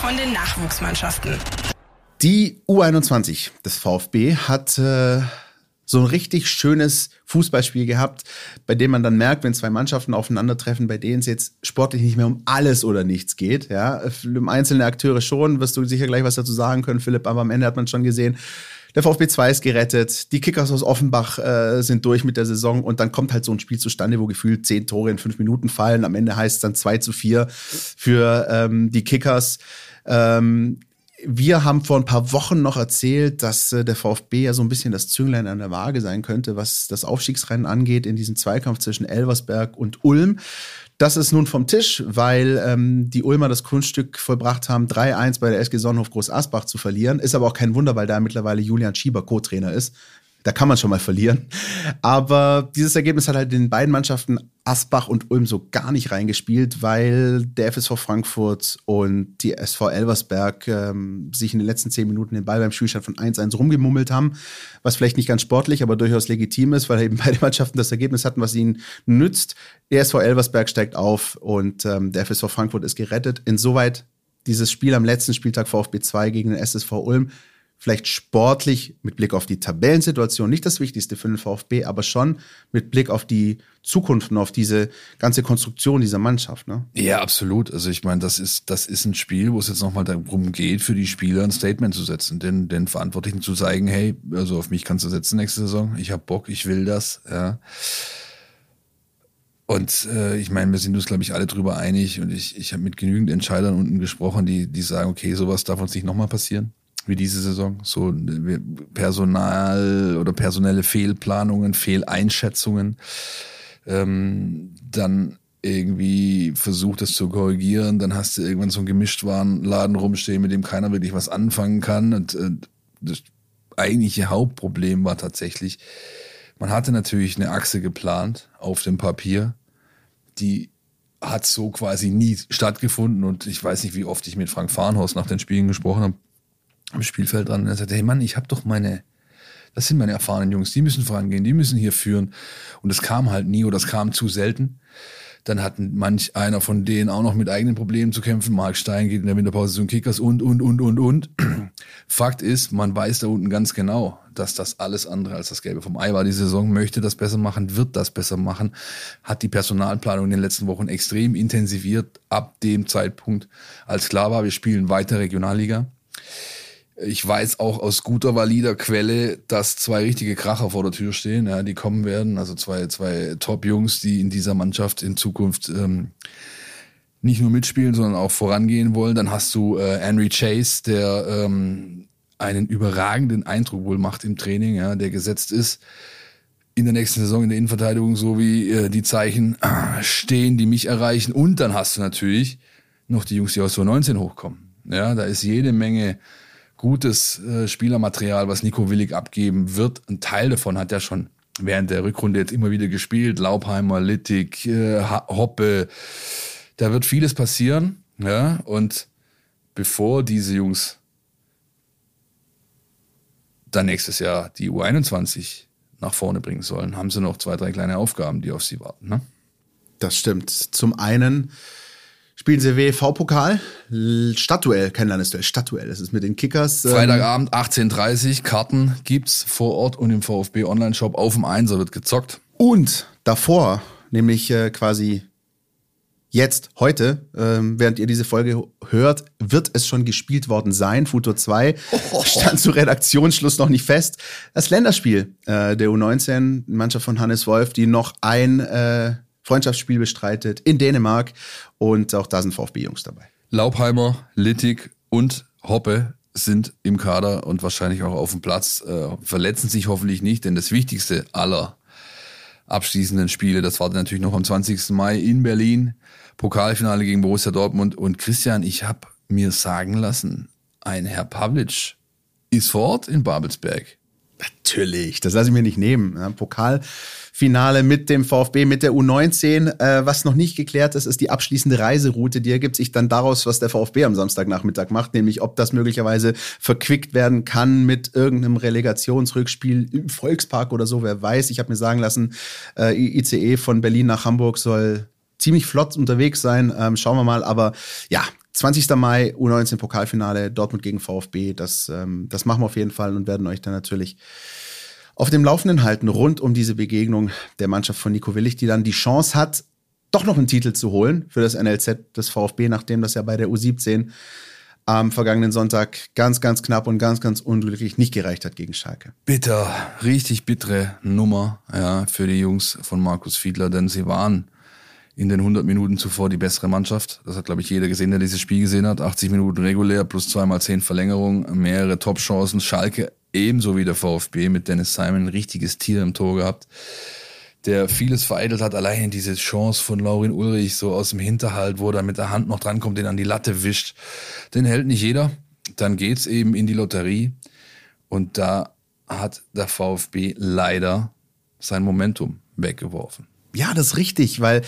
Speaker 1: von den Nachwuchsmannschaften.
Speaker 3: Die U21 des VfB hat äh, so ein richtig schönes Fußballspiel gehabt, bei dem man dann merkt, wenn zwei Mannschaften aufeinandertreffen, bei denen es jetzt sportlich nicht mehr um alles oder nichts geht. Ja, einzelne Akteure schon, wirst du sicher gleich was dazu sagen können, Philipp, aber am Ende hat man schon gesehen, der VfB 2 ist gerettet, die Kickers aus Offenbach äh, sind durch mit der Saison und dann kommt halt so ein Spiel zustande, wo gefühlt zehn Tore in fünf Minuten fallen. Am Ende heißt es dann 2 zu 4 für ähm, die Kickers. Ähm, wir haben vor ein paar Wochen noch erzählt, dass äh, der VfB ja so ein bisschen das Zünglein an der Waage sein könnte, was das Aufstiegsrennen angeht in diesem Zweikampf zwischen Elversberg und Ulm. Das ist nun vom Tisch, weil ähm, die Ulmer das Kunststück vollbracht haben, 3-1 bei der SG Sonnenhof Groß Asbach zu verlieren. Ist aber auch kein Wunder, weil da mittlerweile Julian Schieber Co-Trainer ist. Da kann man schon mal verlieren. Aber dieses Ergebnis hat halt den beiden Mannschaften Asbach und Ulm so gar nicht reingespielt, weil der FSV Frankfurt und die SV Elversberg ähm, sich in den letzten zehn Minuten den Ball beim Spielstand von 1-1 rumgemummelt haben, was vielleicht nicht ganz sportlich, aber durchaus legitim ist, weil eben beide Mannschaften das Ergebnis hatten, was ihnen nützt. Der SV Elversberg steigt auf und ähm, der FSV Frankfurt ist gerettet. Insoweit dieses Spiel am letzten Spieltag VfB 2 gegen den SSV Ulm vielleicht sportlich mit Blick auf die Tabellensituation nicht das Wichtigste für den VfB, aber schon mit Blick auf die Zukunft und auf diese ganze Konstruktion dieser Mannschaft. Ne?
Speaker 2: Ja, absolut. Also ich meine, das ist, das ist ein Spiel, wo es jetzt nochmal darum geht, für die Spieler ein Statement zu setzen, den, den Verantwortlichen zu zeigen, hey, also auf mich kannst du setzen nächste Saison, ich habe Bock, ich will das. Ja. Und äh, ich meine, wir sind uns, glaube ich, alle drüber einig und ich, ich habe mit genügend Entscheidern unten gesprochen, die, die sagen, okay, sowas darf uns nicht nochmal passieren wie diese Saison. So Personal oder personelle Fehlplanungen, Fehleinschätzungen. Ähm, dann irgendwie versucht, das zu korrigieren. Dann hast du irgendwann so einen Gemischtwarenladen rumstehen, mit dem keiner wirklich was anfangen kann. Und äh, das eigentliche Hauptproblem war tatsächlich, man hatte natürlich eine Achse geplant auf dem Papier, die hat so quasi nie stattgefunden und ich weiß nicht, wie oft ich mit Frank Farnhaus nach den Spielen gesprochen habe am Spielfeld dran und er sagte, hey Mann, ich habe doch meine, das sind meine erfahrenen Jungs, die müssen vorangehen, die müssen hier führen. Und es kam halt nie oder es kam zu selten. Dann hatten manch einer von denen auch noch mit eigenen Problemen zu kämpfen. Mark Stein geht in der Winterpause zu den Kickers und, und, und, und, und. Fakt ist, man weiß da unten ganz genau, dass das alles andere als das Gelbe vom Ei war. Die Saison möchte das besser machen, wird das besser machen, hat die Personalplanung in den letzten Wochen extrem intensiviert ab dem Zeitpunkt, als klar war, wir spielen weiter Regionalliga ich weiß auch aus guter, valider Quelle, dass zwei richtige Kracher vor der Tür stehen, ja, die kommen werden. Also zwei, zwei Top-Jungs, die in dieser Mannschaft in Zukunft ähm, nicht nur mitspielen, sondern auch vorangehen wollen. Dann hast du äh, Henry Chase, der ähm, einen überragenden Eindruck wohl macht im Training, ja, der gesetzt ist in der nächsten Saison in der Innenverteidigung, so wie äh, die Zeichen äh, stehen, die mich erreichen. Und dann hast du natürlich noch die Jungs, die aus 2019 hochkommen. Ja, da ist jede Menge gutes äh, Spielermaterial, was Nico Willig abgeben wird. Ein Teil davon hat er schon während der Rückrunde jetzt immer wieder gespielt. Laubheimer, Littig, äh, Hoppe. Da wird vieles passieren. Ja, und bevor diese Jungs dann nächstes Jahr die U21 nach vorne bringen sollen, haben sie noch zwei, drei kleine Aufgaben, die auf sie warten. Ne?
Speaker 3: Das stimmt. Zum einen spielen sie WV-Pokal, Stadtduell, kein Landesduell, Stadtduell. Das ist mit den Kickers.
Speaker 2: Ähm, Freitagabend 18.30 Karten gibt's vor Ort und im VfB Online-Shop auf dem Einser wird gezockt.
Speaker 3: Und davor, nämlich äh, quasi jetzt, heute, ähm, während ihr diese Folge hört, wird es schon gespielt worden sein. Futur 2 oh. stand zu Redaktionsschluss noch nicht fest. Das Länderspiel äh, der U19, Mannschaft von Hannes Wolf, die noch ein äh, Freundschaftsspiel bestreitet in Dänemark und auch da sind VfB-Jungs dabei.
Speaker 2: Laubheimer, Littig und Hoppe sind im Kader und wahrscheinlich auch auf dem Platz, äh, verletzen sich hoffentlich nicht, denn das Wichtigste aller abschließenden Spiele, das war natürlich noch am 20. Mai in Berlin, Pokalfinale gegen Borussia Dortmund und Christian, ich habe mir sagen lassen, ein Herr Pavlic ist vor Ort in Babelsberg.
Speaker 3: Natürlich, das lasse ich mir nicht nehmen. Ja, Pokalfinale mit dem VfB, mit der U19. Äh, was noch nicht geklärt ist, ist die abschließende Reiseroute. Die ergibt sich dann daraus, was der VfB am Samstagnachmittag macht, nämlich ob das möglicherweise verquickt werden kann mit irgendeinem Relegationsrückspiel im Volkspark oder so. Wer weiß, ich habe mir sagen lassen, äh, ICE von Berlin nach Hamburg soll ziemlich flott unterwegs sein. Ähm, schauen wir mal. Aber ja, 20. Mai, U19 Pokalfinale, Dortmund gegen VfB. Das, ähm, das machen wir auf jeden Fall und werden euch dann natürlich auf dem Laufenden halten rund um diese Begegnung der Mannschaft von Nico Willig, die dann die Chance hat, doch noch einen Titel zu holen für das NLZ des VfB, nachdem das ja bei der U17 am vergangenen Sonntag ganz, ganz knapp und ganz, ganz unglücklich nicht gereicht hat gegen Schalke.
Speaker 2: Bitter, richtig bittere Nummer ja, für die Jungs von Markus Fiedler, denn sie waren in den 100 Minuten zuvor die bessere Mannschaft. Das hat, glaube ich, jeder gesehen, der dieses Spiel gesehen hat. 80 Minuten regulär plus zweimal zehn Verlängerungen, mehrere Top-Chancen. Schalke ebenso wie der VfB mit Dennis Simon ein richtiges Tier im Tor gehabt der vieles vereitelt hat, allein diese Chance von Laurin Ulrich so aus dem Hinterhalt, wo er mit der Hand noch drankommt, den an die Latte wischt, den hält nicht jeder. Dann geht's eben in die Lotterie und da hat der VfB leider sein Momentum weggeworfen.
Speaker 3: Ja, das ist richtig, weil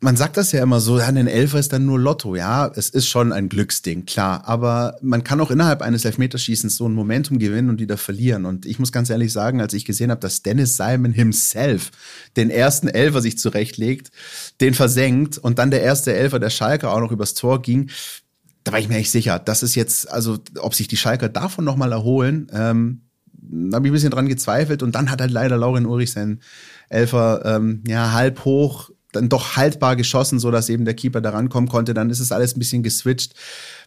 Speaker 3: man sagt das ja immer so, ja, ein Elfer ist dann nur Lotto. Ja, es ist schon ein Glücksding, klar. Aber man kann auch innerhalb eines Elfmeterschießens so ein Momentum gewinnen und wieder verlieren. Und ich muss ganz ehrlich sagen, als ich gesehen habe, dass Dennis Simon himself den ersten Elfer sich zurechtlegt, den versenkt und dann der erste Elfer der Schalker auch noch übers Tor ging, da war ich mir echt sicher, das ist jetzt, also ob sich die Schalker davon nochmal erholen, ähm, da habe ich ein bisschen dran gezweifelt. Und dann hat halt leider Lauren Ulrich seinen Elfer ähm, ja halb hoch dann doch haltbar geschossen, so dass eben der Keeper da rankommen konnte. Dann ist es alles ein bisschen geswitcht.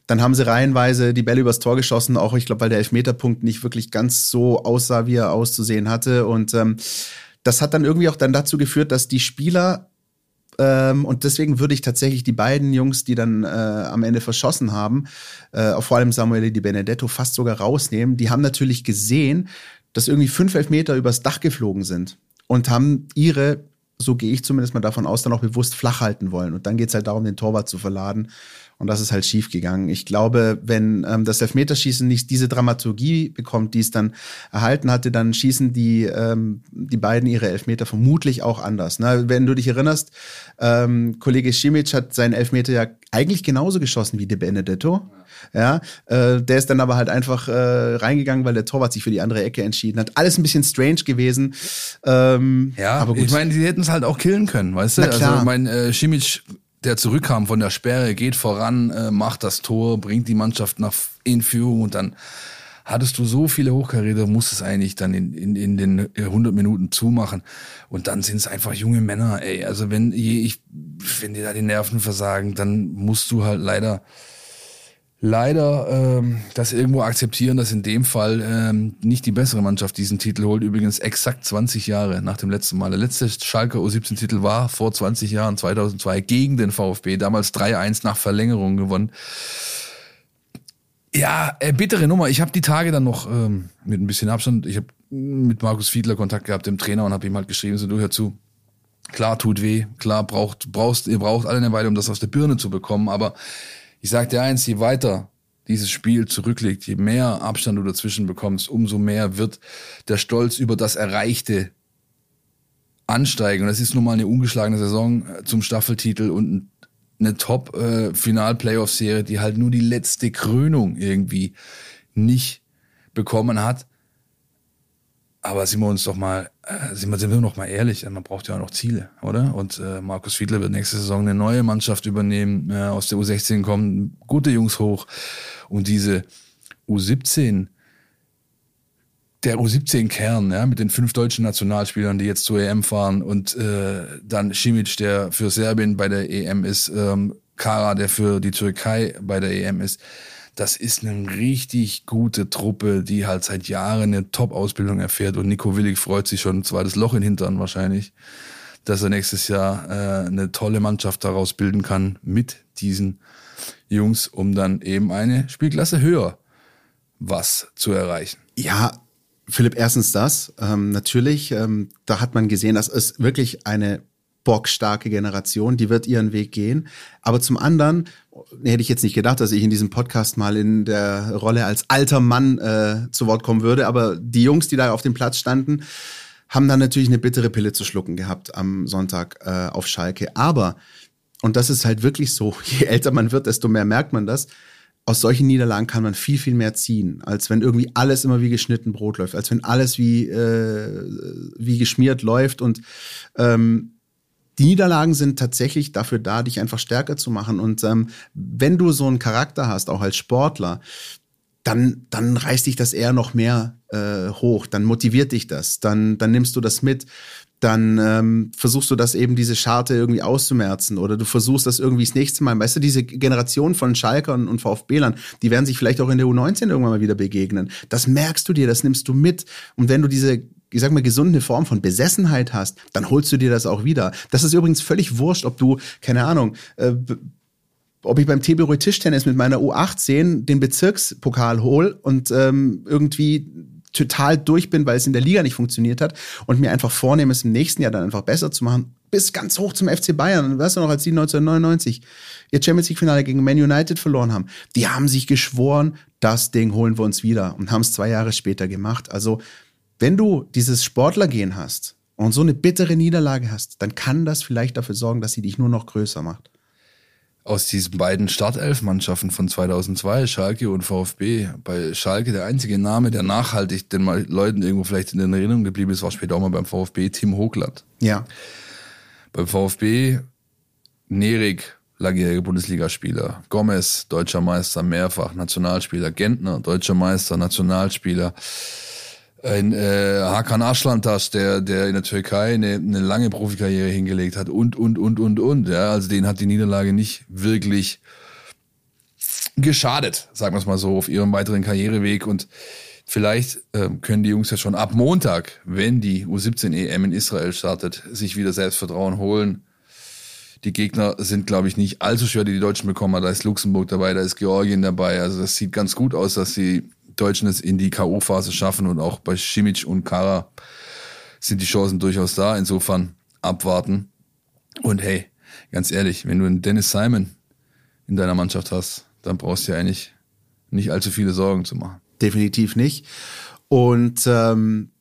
Speaker 3: Dann haben sie reihenweise die Bälle übers Tor geschossen, auch ich glaube, weil der Elfmeterpunkt nicht wirklich ganz so aussah, wie er auszusehen hatte. Und ähm, das hat dann irgendwie auch dann dazu geführt, dass die Spieler ähm, und deswegen würde ich tatsächlich die beiden Jungs, die dann äh, am Ende verschossen haben, äh, vor allem Samuele Di Benedetto, fast sogar rausnehmen. Die haben natürlich gesehen, dass irgendwie fünf Elfmeter übers Dach geflogen sind und haben ihre so gehe ich zumindest mal davon aus, dann auch bewusst flach halten wollen. Und dann geht es halt darum, den Torwart zu verladen. Und das ist halt schief gegangen. Ich glaube, wenn ähm, das Elfmeterschießen nicht diese Dramaturgie bekommt, die es dann erhalten hatte, dann schießen die, ähm, die beiden ihre Elfmeter vermutlich auch anders. Ne? Wenn du dich erinnerst, ähm, Kollege Schimic hat seinen Elfmeter ja eigentlich genauso geschossen wie De Benedetto. Ja, äh, der ist dann aber halt einfach äh, reingegangen, weil der Torwart sich für die andere Ecke entschieden hat. Alles ein bisschen strange gewesen.
Speaker 2: Ähm, ja, aber gut. ich meine, die hätten es halt auch killen können, weißt du? Also mein äh, Schimic der zurückkam von der Sperre, geht voran, äh, macht das Tor, bringt die Mannschaft nach in Führung und dann hattest du so viele Hochkaräter, musst es eigentlich dann in, in, in den 100 Minuten zumachen. Und dann sind es einfach junge Männer, ey. Also wenn, ich, wenn dir da die Nerven versagen, dann musst du halt leider leider ähm, das irgendwo akzeptieren, dass in dem Fall ähm, nicht die bessere Mannschaft diesen Titel holt. Übrigens exakt 20 Jahre nach dem letzten Mal. Der letzte Schalke U17-Titel war vor 20 Jahren, 2002, gegen den VfB. Damals 3-1 nach Verlängerung gewonnen. Ja, äh, bittere Nummer. Ich habe die Tage dann noch ähm, mit ein bisschen Abstand, ich habe mit Markus Fiedler Kontakt gehabt, dem Trainer, und habe ihm halt geschrieben, so du hör zu, klar tut weh, klar braucht, brauchst, ihr braucht alle eine Weile, um das aus der Birne zu bekommen, aber ich sag dir eins, je weiter dieses Spiel zurücklegt, je mehr Abstand du dazwischen bekommst, umso mehr wird der Stolz über das Erreichte ansteigen. Und das ist nun mal eine ungeschlagene Saison äh, zum Staffeltitel und eine Top-Final-Playoff-Serie, äh, die halt nur die letzte Krönung irgendwie nicht bekommen hat. Aber sind wir uns doch mal, äh, sind wir, sind wir noch mal ehrlich, man braucht ja auch noch Ziele, oder? Und äh, Markus Fiedler wird nächste Saison eine neue Mannschaft übernehmen, äh, aus der U16 kommen gute Jungs hoch. Und diese U17, der U17-Kern, ja, mit den fünf deutschen Nationalspielern, die jetzt zur EM fahren und äh, dann Simic, der für Serbien bei der EM ist, ähm, Kara, der für die Türkei bei der EM ist das ist eine richtig gute Truppe, die halt seit Jahren eine Top-Ausbildung erfährt. Und Nico Willig freut sich schon, zwar das Loch in Hintern wahrscheinlich, dass er nächstes Jahr äh, eine tolle Mannschaft daraus bilden kann mit diesen Jungs, um dann eben eine Spielklasse höher was zu erreichen.
Speaker 3: Ja, Philipp, erstens das. Ähm, natürlich, ähm, da hat man gesehen, dass es wirklich eine bockstarke Generation, die wird ihren Weg gehen. Aber zum anderen hätte ich jetzt nicht gedacht, dass ich in diesem Podcast mal in der Rolle als alter Mann äh, zu Wort kommen würde. Aber die Jungs, die da auf dem Platz standen, haben dann natürlich eine bittere Pille zu schlucken gehabt am Sonntag äh, auf Schalke. Aber, und das ist halt wirklich so, je älter man wird, desto mehr merkt man das. Aus solchen Niederlagen kann man viel, viel mehr ziehen, als wenn irgendwie alles immer wie geschnitten Brot läuft, als wenn alles wie, äh, wie geschmiert läuft. Und ähm, die Niederlagen sind tatsächlich dafür da, dich einfach stärker zu machen. Und ähm, wenn du so einen Charakter hast, auch als Sportler, dann, dann reißt dich das eher noch mehr äh, hoch, dann motiviert dich das, dann, dann nimmst du das mit, dann ähm, versuchst du das eben, diese Scharte irgendwie auszumerzen oder du versuchst das irgendwie das nächste Mal. Weißt du, diese Generation von Schalkern und VfB-Lern, die werden sich vielleicht auch in der U19 irgendwann mal wieder begegnen. Das merkst du dir, das nimmst du mit. Und wenn du diese ich sag mal, gesunde Form von Besessenheit hast, dann holst du dir das auch wieder. Das ist übrigens völlig wurscht, ob du, keine Ahnung, äh, ob ich beim Tebelrö Tischtennis mit meiner U18 den Bezirkspokal hol und ähm, irgendwie total durch bin, weil es in der Liga nicht funktioniert hat und mir einfach vornehme, es im nächsten Jahr dann einfach besser zu machen, bis ganz hoch zum FC Bayern. Weißt du noch, als die 1999 ihr Champions League Finale gegen Man United verloren haben, die haben sich geschworen, das Ding holen wir uns wieder und haben es zwei Jahre später gemacht. Also, wenn du dieses Sportlergehen hast und so eine bittere Niederlage hast, dann kann das vielleicht dafür sorgen, dass sie dich nur noch größer macht
Speaker 2: aus diesen beiden Startelf-Mannschaften von 2002, Schalke und VfB. Bei Schalke der einzige Name, der nachhaltig den Leuten irgendwo vielleicht in Erinnerung geblieben ist, war später auch mal beim VfB Tim Hochland.
Speaker 3: Ja.
Speaker 2: Beim VfB Nerik, langjähriger Bundesligaspieler. Gomez, deutscher Meister, mehrfach Nationalspieler. Gentner, deutscher Meister, Nationalspieler ein äh, Hakan Aschlantas, der, der in der Türkei eine, eine lange Profikarriere hingelegt hat und, und, und, und, und. Ja, also den hat die Niederlage nicht wirklich geschadet, sagen wir es mal so, auf ihrem weiteren Karriereweg. Und vielleicht ähm, können die Jungs ja schon ab Montag, wenn die U17 EM in Israel startet, sich wieder Selbstvertrauen holen. Die Gegner sind, glaube ich, nicht allzu schwer, die die Deutschen bekommen. Da ist Luxemburg dabei, da ist Georgien dabei. Also das sieht ganz gut aus, dass sie Deutschen es in die K.O.-Phase schaffen und auch bei Simic und Kara sind die Chancen durchaus da. Insofern abwarten. Und hey, ganz ehrlich, wenn du einen Dennis Simon in deiner Mannschaft hast, dann brauchst du ja eigentlich nicht allzu viele Sorgen zu machen.
Speaker 3: Definitiv nicht. Und ähm,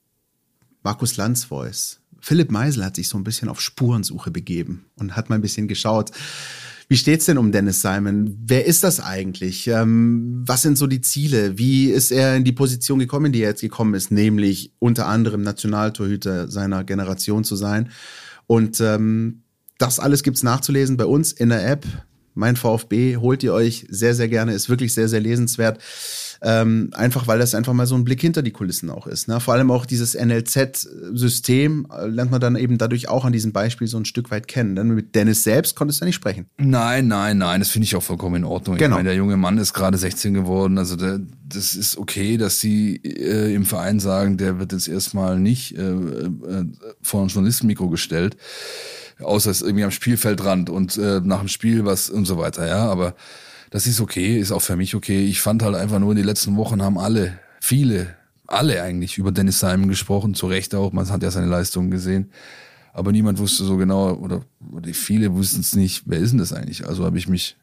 Speaker 3: Markus Lanzvoice. Philipp Meisel hat sich so ein bisschen auf Spurensuche begeben und hat mal ein bisschen geschaut, wie steht's denn um Dennis Simon? Wer ist das eigentlich? Ähm, was sind so die Ziele? Wie ist er in die Position gekommen, in die er jetzt gekommen ist, nämlich unter anderem Nationaltorhüter seiner Generation zu sein? Und ähm, das alles gibt's nachzulesen bei uns in der App. Mein VfB holt ihr euch sehr, sehr gerne, ist wirklich sehr, sehr lesenswert. Ähm, einfach weil das einfach mal so ein Blick hinter die Kulissen auch ist. Ne? Vor allem auch dieses NLZ-System äh, lernt man dann eben dadurch auch an diesem Beispiel so ein Stück weit kennen. Denn mit Dennis selbst konntest du ja nicht sprechen.
Speaker 2: Nein, nein, nein, das finde ich auch vollkommen in Ordnung. Genau. Ich meine, der junge Mann ist gerade 16 geworden. Also der, das ist okay, dass sie äh, im Verein sagen, der wird jetzt erstmal nicht äh, äh, vor ein Journalistenmikro gestellt außer es irgendwie am Spielfeldrand und äh, nach dem Spiel was und so weiter, ja, aber das ist okay, ist auch für mich okay. Ich fand halt einfach nur in den letzten Wochen haben alle, viele, alle eigentlich über Dennis Simon gesprochen, zu Recht auch, man hat ja seine Leistungen gesehen. Aber niemand wusste so genau, oder, oder viele wussten es nicht, wer ist denn das eigentlich? Also habe ich mich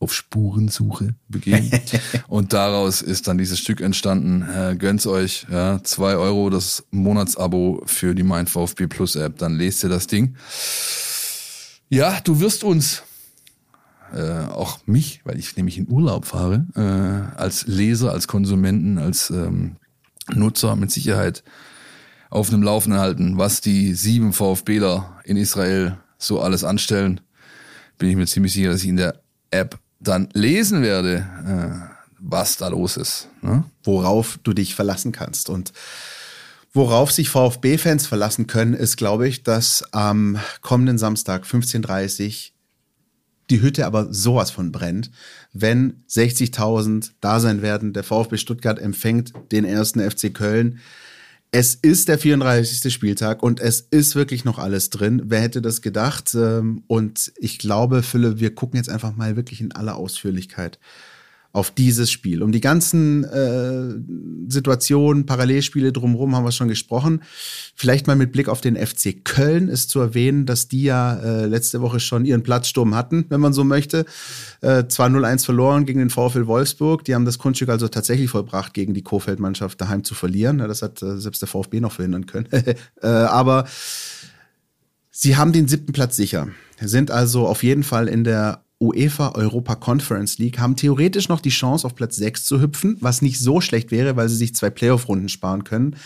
Speaker 2: auf Spurensuche begeben. und daraus ist dann dieses Stück entstanden. Äh, gönnt's euch, ja, zwei Euro das Monatsabo für die Mein VfB Plus App. Dann lest ihr das Ding. Ja, du wirst uns äh, auch mich, weil ich nämlich in Urlaub fahre, äh, als Leser, als Konsumenten, als ähm, Nutzer mit Sicherheit auf einem Laufenden halten, was die sieben VfBler in Israel so alles anstellen. Bin ich mir ziemlich sicher, dass ich in der App dann lesen werde, äh, was da los ist. Ne?
Speaker 3: Worauf du dich verlassen kannst. Und worauf sich VfB-Fans verlassen können, ist, glaube ich, dass am kommenden Samstag 15.30 die Hütte aber sowas von brennt, wenn 60.000 da sein werden. Der VfB Stuttgart empfängt den ersten FC Köln. Es ist der 34. Spieltag und es ist wirklich noch alles drin. Wer hätte das gedacht? Ähm, und ich glaube, Fülle, wir gucken jetzt einfach mal wirklich in aller Ausführlichkeit auf dieses Spiel. Um die ganzen äh, Situationen, Parallelspiele drumherum haben wir schon gesprochen. Vielleicht mal mit Blick auf den FC Köln ist zu erwähnen, dass die ja äh, letzte Woche schon ihren Platzsturm hatten, wenn man so möchte. Äh, zwar 0-1 verloren gegen den VfL Wolfsburg. Die haben das Kunststück also tatsächlich vollbracht, gegen die Kofeld-Mannschaft daheim zu verlieren. Ja, das hat äh, selbst der VfB noch verhindern können. äh, aber sie haben den siebten Platz sicher. Sind also auf jeden Fall in der UEFA Europa Conference League haben theoretisch noch die Chance, auf Platz 6 zu hüpfen, was nicht so schlecht wäre, weil sie sich zwei Playoff-Runden sparen können,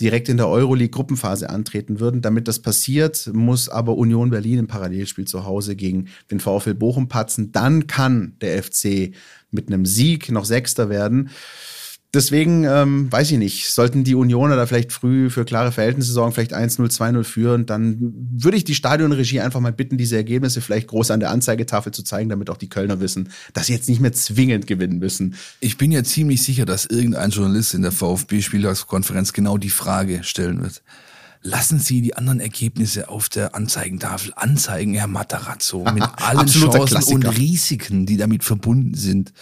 Speaker 3: direkt in der Euroleague Gruppenphase antreten würden. Damit das passiert, muss aber Union Berlin im Parallelspiel zu Hause gegen den VfL Bochum patzen. Dann kann der FC mit einem Sieg noch Sechster werden. Deswegen ähm, weiß ich nicht, sollten die Unioner da vielleicht früh für klare Verhältnisse sorgen, vielleicht 1-0, 2-0 führen, dann würde ich die Stadionregie einfach mal bitten, diese Ergebnisse vielleicht groß an der Anzeigetafel zu zeigen, damit auch die Kölner wissen, dass sie jetzt nicht mehr zwingend gewinnen müssen.
Speaker 2: Ich bin ja ziemlich sicher, dass irgendein Journalist in der VfB-Spieltagskonferenz genau die Frage stellen wird. Lassen Sie die anderen Ergebnisse auf der Anzeigentafel anzeigen, Herr Matarazzo, mit allen Chancen Klassiker. und Risiken, die damit verbunden sind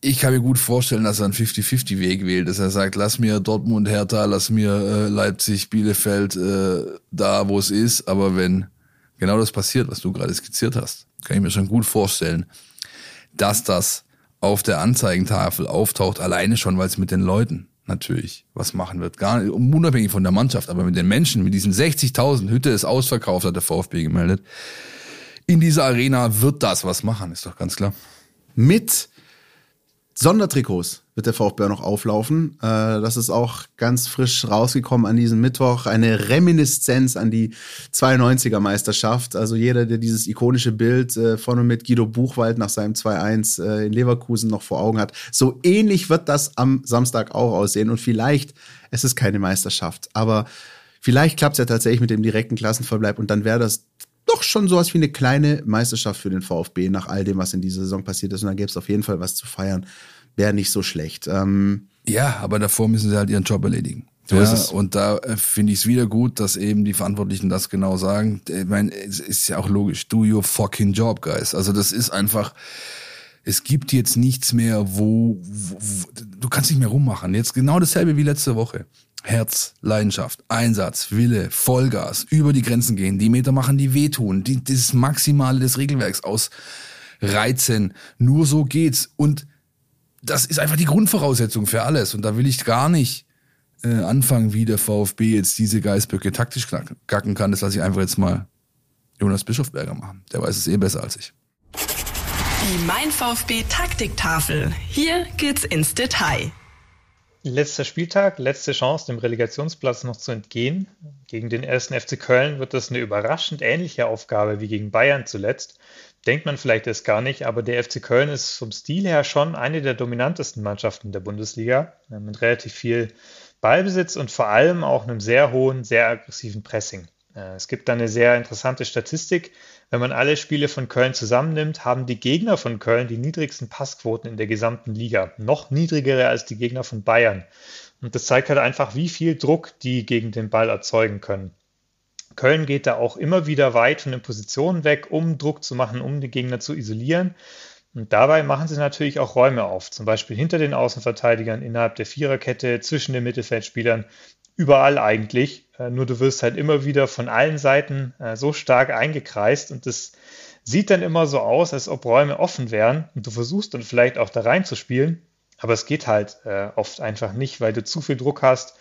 Speaker 2: ich kann mir gut vorstellen, dass er einen 50-50-Weg wählt, dass er sagt, lass mir Dortmund, Hertha, lass mir äh, Leipzig, Bielefeld äh, da, wo es ist. Aber wenn genau das passiert, was du gerade skizziert hast, kann ich mir schon gut vorstellen, dass das auf der Anzeigentafel auftaucht, alleine schon, weil es mit den Leuten natürlich was machen wird. Gar nicht, unabhängig von der Mannschaft, aber mit den Menschen, mit diesen 60.000 Hütte ist ausverkauft, hat der VfB gemeldet. In dieser Arena wird das was machen, ist doch ganz klar.
Speaker 3: Mit Sondertrikots wird der VfB noch auflaufen. Äh, das ist auch ganz frisch rausgekommen an diesem Mittwoch. Eine Reminiszenz an die 92er Meisterschaft. Also jeder, der dieses ikonische Bild äh, von und mit Guido Buchwald nach seinem 2-1 äh, in Leverkusen noch vor Augen hat. So ähnlich wird das am Samstag auch aussehen. Und vielleicht, es ist keine Meisterschaft, aber vielleicht klappt es ja tatsächlich mit dem direkten Klassenverbleib und dann wäre das doch schon sowas wie eine kleine Meisterschaft für den VfB nach all dem, was in dieser Saison passiert ist. Und dann gäbe es auf jeden Fall was zu feiern. Wäre nicht so schlecht. Ähm,
Speaker 2: ja, aber davor müssen sie halt ihren Job erledigen. So ja. Und da äh, finde ich es wieder gut, dass eben die Verantwortlichen das genau sagen. Ich meine, es ist ja auch logisch. Do your fucking job, guys. Also das ist einfach, es gibt jetzt nichts mehr, wo, wo, wo du kannst nicht mehr rummachen. Jetzt genau dasselbe wie letzte Woche. Herz, Leidenschaft, Einsatz, Wille, Vollgas, über die Grenzen gehen, die Meter machen, die wehtun, die, das Maximale des Regelwerks ausreizen. Nur so geht's. Und das ist einfach die Grundvoraussetzung für alles. Und da will ich gar nicht äh, anfangen, wie der VfB jetzt diese Geißböcke taktisch kacken kann. Das lasse ich einfach jetzt mal Jonas Bischofberger machen. Der weiß es eh besser als ich.
Speaker 1: Die Mein VfB Taktiktafel. Hier geht's ins Detail.
Speaker 6: Letzter Spieltag, letzte Chance, dem Relegationsplatz noch zu entgehen. Gegen den ersten FC Köln wird das eine überraschend ähnliche Aufgabe wie gegen Bayern zuletzt. Denkt man vielleicht erst gar nicht, aber der FC Köln ist vom Stil her schon eine der dominantesten Mannschaften der Bundesliga, mit relativ viel Ballbesitz und vor allem auch einem sehr hohen, sehr aggressiven Pressing. Äh, es gibt da eine sehr interessante Statistik. Wenn man alle Spiele von Köln zusammennimmt, haben die Gegner von Köln die niedrigsten Passquoten in der gesamten Liga. Noch niedrigere als die Gegner von Bayern. Und das zeigt halt einfach, wie viel Druck die gegen den Ball erzeugen können. Köln geht da auch immer wieder weit von den Positionen weg, um Druck zu machen, um die Gegner zu isolieren. Und dabei machen sie natürlich auch Räume auf, zum Beispiel hinter den Außenverteidigern, innerhalb der Viererkette, zwischen den Mittelfeldspielern überall eigentlich. Äh, nur du wirst halt immer wieder von allen Seiten äh, so stark eingekreist und das sieht dann immer so aus, als ob Räume offen wären und du versuchst dann vielleicht auch da reinzuspielen, aber es geht halt äh, oft einfach nicht, weil du zu viel Druck hast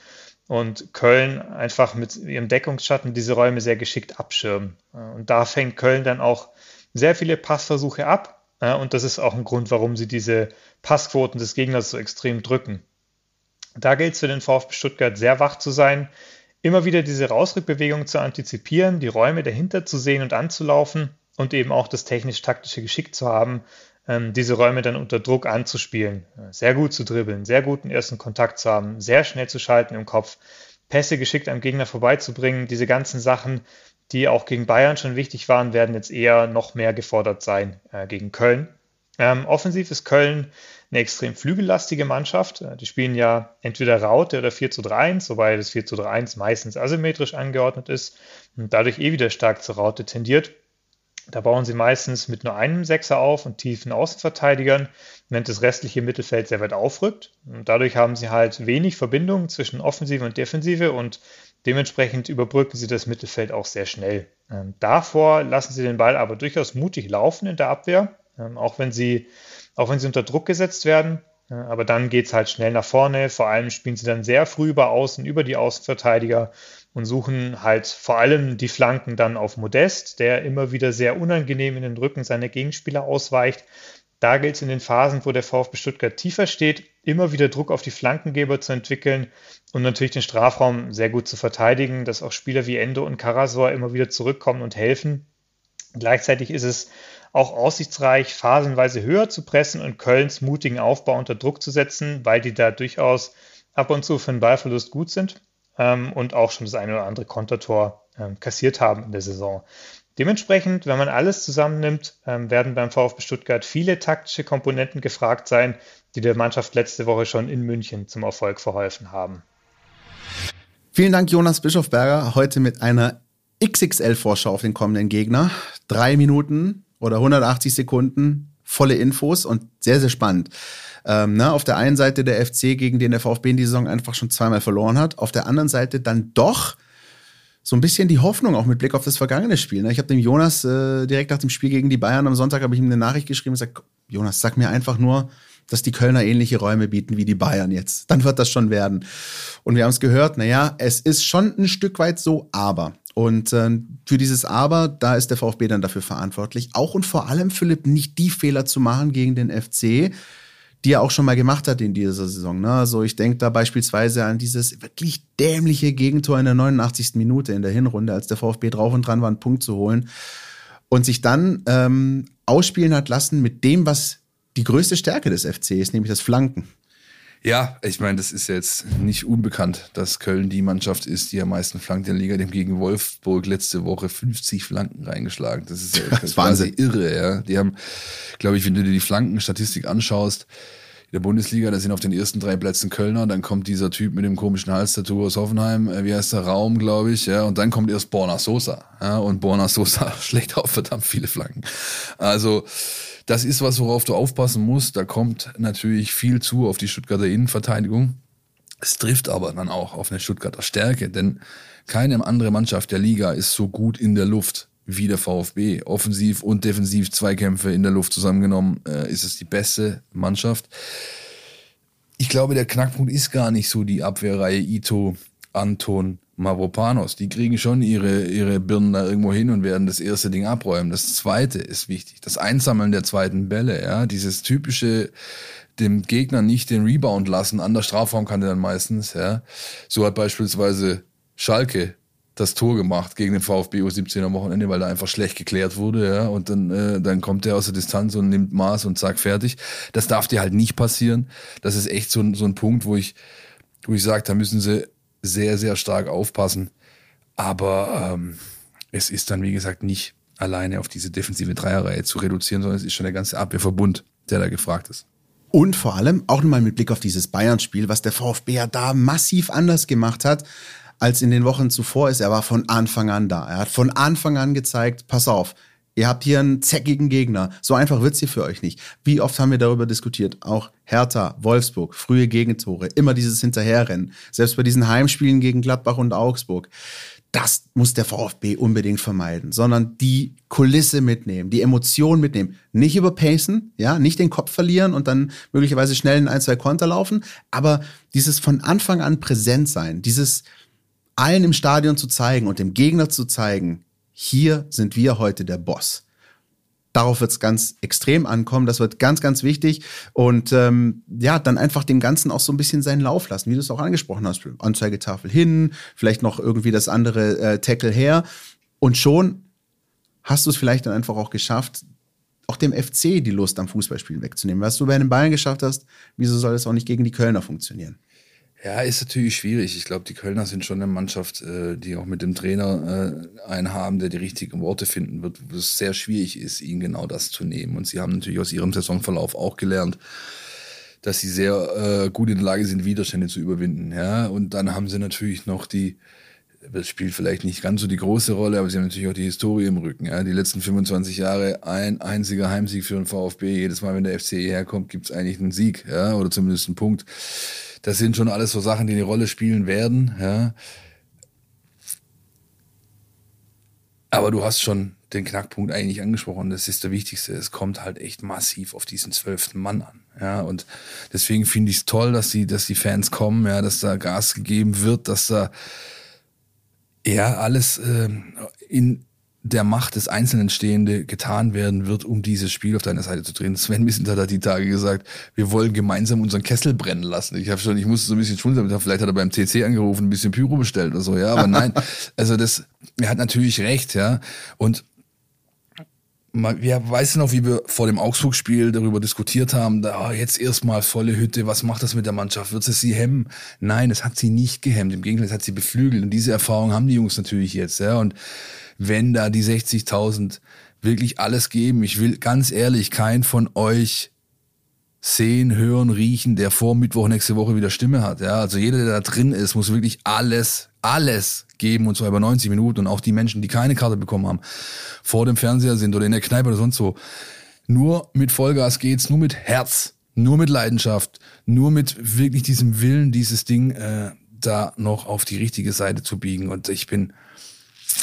Speaker 6: und Köln einfach mit ihrem Deckungsschatten diese Räume sehr geschickt abschirmen. Und da fängt Köln dann auch sehr viele Passversuche ab. Und das ist auch ein Grund, warum sie diese Passquoten des Gegners so extrem drücken. Da gilt es für den VfB Stuttgart sehr wach zu sein, immer wieder diese Rausrückbewegung zu antizipieren, die Räume dahinter zu sehen und anzulaufen und eben auch das technisch-taktische Geschick zu haben, ähm, diese Räume dann unter Druck anzuspielen. Sehr gut zu dribbeln, sehr guten ersten Kontakt zu haben, sehr schnell zu schalten im Kopf, Pässe geschickt am Gegner vorbeizubringen. Diese ganzen Sachen, die auch gegen Bayern schon wichtig waren, werden jetzt eher noch mehr gefordert sein äh, gegen Köln. Ähm, offensiv ist Köln eine extrem flügellastige Mannschaft. Äh, die spielen ja entweder Raute oder 4 zu 3 1, wobei das 4 zu 3 1 meistens asymmetrisch angeordnet ist und dadurch eh wieder stark zur Raute tendiert. Da bauen sie meistens mit nur einem Sechser auf und tiefen Außenverteidigern, während das restliche Mittelfeld sehr weit aufrückt. Und dadurch haben sie halt wenig Verbindung zwischen Offensive und Defensive und dementsprechend überbrücken sie das Mittelfeld auch sehr schnell. Ähm, davor lassen sie den Ball aber durchaus mutig laufen in der Abwehr, ähm, auch wenn sie auch wenn sie unter Druck gesetzt werden. Aber dann geht es halt schnell nach vorne. Vor allem spielen sie dann sehr früh über Außen, über die Außenverteidiger und suchen halt vor allem die Flanken dann auf Modest, der immer wieder sehr unangenehm in den Rücken seiner Gegenspieler ausweicht. Da gilt es in den Phasen, wo der VfB Stuttgart tiefer steht, immer wieder Druck auf die Flankengeber zu entwickeln und natürlich den Strafraum sehr gut zu verteidigen, dass auch Spieler wie Endo und Karasor immer wieder zurückkommen und helfen. Gleichzeitig ist es auch aussichtsreich, phasenweise höher zu pressen und Kölns mutigen Aufbau unter Druck zu setzen, weil die da durchaus ab und zu für einen Ballverlust gut sind ähm, und auch schon das eine oder andere Kontertor ähm, kassiert haben in der Saison. Dementsprechend, wenn man alles zusammennimmt, ähm, werden beim VfB Stuttgart viele taktische Komponenten gefragt sein, die der Mannschaft letzte Woche schon in München zum Erfolg verholfen haben.
Speaker 3: Vielen Dank, Jonas Bischofberger, heute mit einer XXL-Vorschau auf den kommenden Gegner. Drei Minuten oder 180 Sekunden, volle Infos und sehr, sehr spannend. Ähm, ne, auf der einen Seite der FC, gegen den der VfB in die Saison einfach schon zweimal verloren hat. Auf der anderen Seite dann doch so ein bisschen die Hoffnung auch mit Blick auf das vergangene Spiel. Ne? Ich habe dem Jonas äh, direkt nach dem Spiel gegen die Bayern am Sonntag habe ich ihm eine Nachricht geschrieben und gesagt, Jonas, sag mir einfach nur, dass die Kölner ähnliche Räume bieten wie die Bayern jetzt. Dann wird das schon werden. Und wir haben es gehört, naja, es ist schon ein Stück weit so, aber. Und äh, für dieses Aber, da ist der VfB dann dafür verantwortlich. Auch und vor allem, Philipp, nicht die Fehler zu machen gegen den FC, die er auch schon mal gemacht hat in dieser Saison. Ne? Also ich denke da beispielsweise an dieses wirklich dämliche Gegentor in der 89. Minute in der Hinrunde, als der VfB drauf und dran war, einen Punkt zu holen. Und sich dann ähm, ausspielen hat lassen mit dem, was die größte Stärke des FC ist, nämlich das Flanken.
Speaker 2: Ja, ich meine, das ist jetzt nicht unbekannt, dass Köln die Mannschaft ist, die am meisten flankt in der Liga. Dem gegen Wolfsburg letzte Woche 50 Flanken reingeschlagen. Das ist, das ist quasi irre, ja. Die haben, glaube ich, wenn du dir die Flankenstatistik anschaust, der Bundesliga, da sind auf den ersten drei Plätzen Kölner, dann kommt dieser Typ mit dem komischen Halstattoo aus Hoffenheim, äh, wie heißt der Raum, glaube ich, ja, und dann kommt erst Borna Sosa, ja, und Borna Sosa schlägt auch verdammt viele Flanken. Also, das ist was, worauf du aufpassen musst. Da kommt natürlich viel zu auf die Stuttgarter Innenverteidigung. Es trifft aber dann auch auf eine Stuttgarter Stärke, denn keine andere Mannschaft der Liga ist so gut in der Luft wie der VfB. Offensiv und defensiv Zweikämpfe in der Luft zusammengenommen äh, ist es die beste Mannschaft. Ich glaube, der Knackpunkt ist gar nicht so die Abwehrreihe Ito, Anton, Mavropanos, die kriegen schon ihre, ihre Birnen da irgendwo hin und werden das erste Ding abräumen. Das zweite ist wichtig. Das Einsammeln der zweiten Bälle, ja. Dieses typische, dem Gegner nicht den Rebound lassen, an der Strafraumkante dann meistens, ja. So hat beispielsweise Schalke das Tor gemacht gegen den VfB U17 am Wochenende, weil er einfach schlecht geklärt wurde, ja, und dann, äh, dann kommt er aus der Distanz und nimmt Maß und zack, fertig. Das darf dir halt nicht passieren. Das ist echt so, so ein Punkt, wo ich, wo ich sage, da müssen sie sehr, sehr stark aufpassen. Aber ähm, es ist dann, wie gesagt, nicht alleine auf diese defensive Dreierreihe zu reduzieren, sondern es ist schon der ganze Abwehrverbund, der da gefragt ist.
Speaker 3: Und vor allem auch nochmal mit Blick auf dieses Bayern-Spiel, was der VfB ja da massiv anders gemacht hat als in den Wochen zuvor ist. Er war von Anfang an da. Er hat von Anfang an gezeigt, pass auf, Ihr habt hier einen zeckigen Gegner. So einfach wird's hier für euch nicht. Wie oft haben wir darüber diskutiert? Auch Hertha, Wolfsburg, frühe Gegentore, immer dieses Hinterherrennen. Selbst bei diesen Heimspielen gegen Gladbach und Augsburg. Das muss der VfB unbedingt vermeiden, sondern die Kulisse mitnehmen, die Emotion mitnehmen. Nicht überpacen, ja, nicht den Kopf verlieren und dann möglicherweise schnell in ein, zwei Konter laufen, aber dieses von Anfang an präsent sein, dieses allen im Stadion zu zeigen und dem Gegner zu zeigen, hier sind wir heute der Boss. Darauf wird es ganz extrem ankommen. Das wird ganz, ganz wichtig. Und ähm, ja, dann einfach dem Ganzen auch so ein bisschen seinen Lauf lassen, wie du es auch angesprochen hast. Anzeigetafel hin, vielleicht noch irgendwie das andere äh, Tackle her. Und schon hast du es vielleicht dann einfach auch geschafft, auch dem FC die Lust am Fußballspielen wegzunehmen. Was du bei den Bayern geschafft hast, wieso soll es auch nicht gegen die Kölner funktionieren?
Speaker 2: Ja, ist natürlich schwierig. Ich glaube, die Kölner sind schon eine Mannschaft, äh, die auch mit dem Trainer äh, einen haben, der die richtigen Worte finden wird, wo es sehr schwierig ist, ihnen genau das zu nehmen. Und sie haben natürlich aus ihrem Saisonverlauf auch gelernt, dass sie sehr äh, gut in der Lage sind, Widerstände zu überwinden. Ja, und dann haben sie natürlich noch die, das spielt vielleicht nicht ganz so die große Rolle, aber sie haben natürlich auch die Historie im Rücken. Ja? Die letzten 25 Jahre ein einziger Heimsieg für den VfB. Jedes Mal, wenn der FC herkommt, gibt es eigentlich einen Sieg, ja, oder zumindest einen Punkt. Das sind schon alles so Sachen, die eine Rolle spielen werden. Ja. Aber du hast schon den Knackpunkt eigentlich angesprochen. Das ist der wichtigste. Es kommt halt echt massiv auf diesen zwölften Mann an. Ja, und deswegen finde ich es toll, dass die, dass die Fans kommen, ja, dass da Gas gegeben wird, dass da ja alles äh, in der Macht des Einzelnen Stehende getan werden wird, um dieses Spiel auf deiner Seite zu drehen. Sven Missentat hat die Tage gesagt, wir wollen gemeinsam unseren Kessel brennen lassen. Ich habe schon, ich musste so ein bisschen schmunzeln, vielleicht hat er beim TC angerufen, ein bisschen Pyro bestellt oder so, ja, aber nein. Also das, er hat natürlich recht, ja. Und wir weißt noch, wie wir vor dem Augsburg-Spiel darüber diskutiert haben, da, oh, jetzt erstmal volle Hütte, was macht das mit der Mannschaft? Wird es sie hemmen? Nein, es hat sie nicht gehemmt. Im Gegenteil, es hat sie beflügelt. Und diese Erfahrung haben die Jungs natürlich jetzt. Ja. Und wenn da die 60.000 wirklich alles geben, ich will ganz ehrlich, kein von euch sehen, hören, riechen, der vor Mittwoch nächste Woche wieder Stimme hat. Ja, also jeder, der da drin ist, muss wirklich alles, alles geben und zwar über 90 Minuten und auch die Menschen, die keine Karte bekommen haben, vor dem Fernseher sind oder in der Kneipe oder sonst wo. Nur mit Vollgas geht's, nur mit Herz, nur mit Leidenschaft, nur mit wirklich diesem Willen, dieses Ding äh, da noch auf die richtige Seite zu biegen. Und ich bin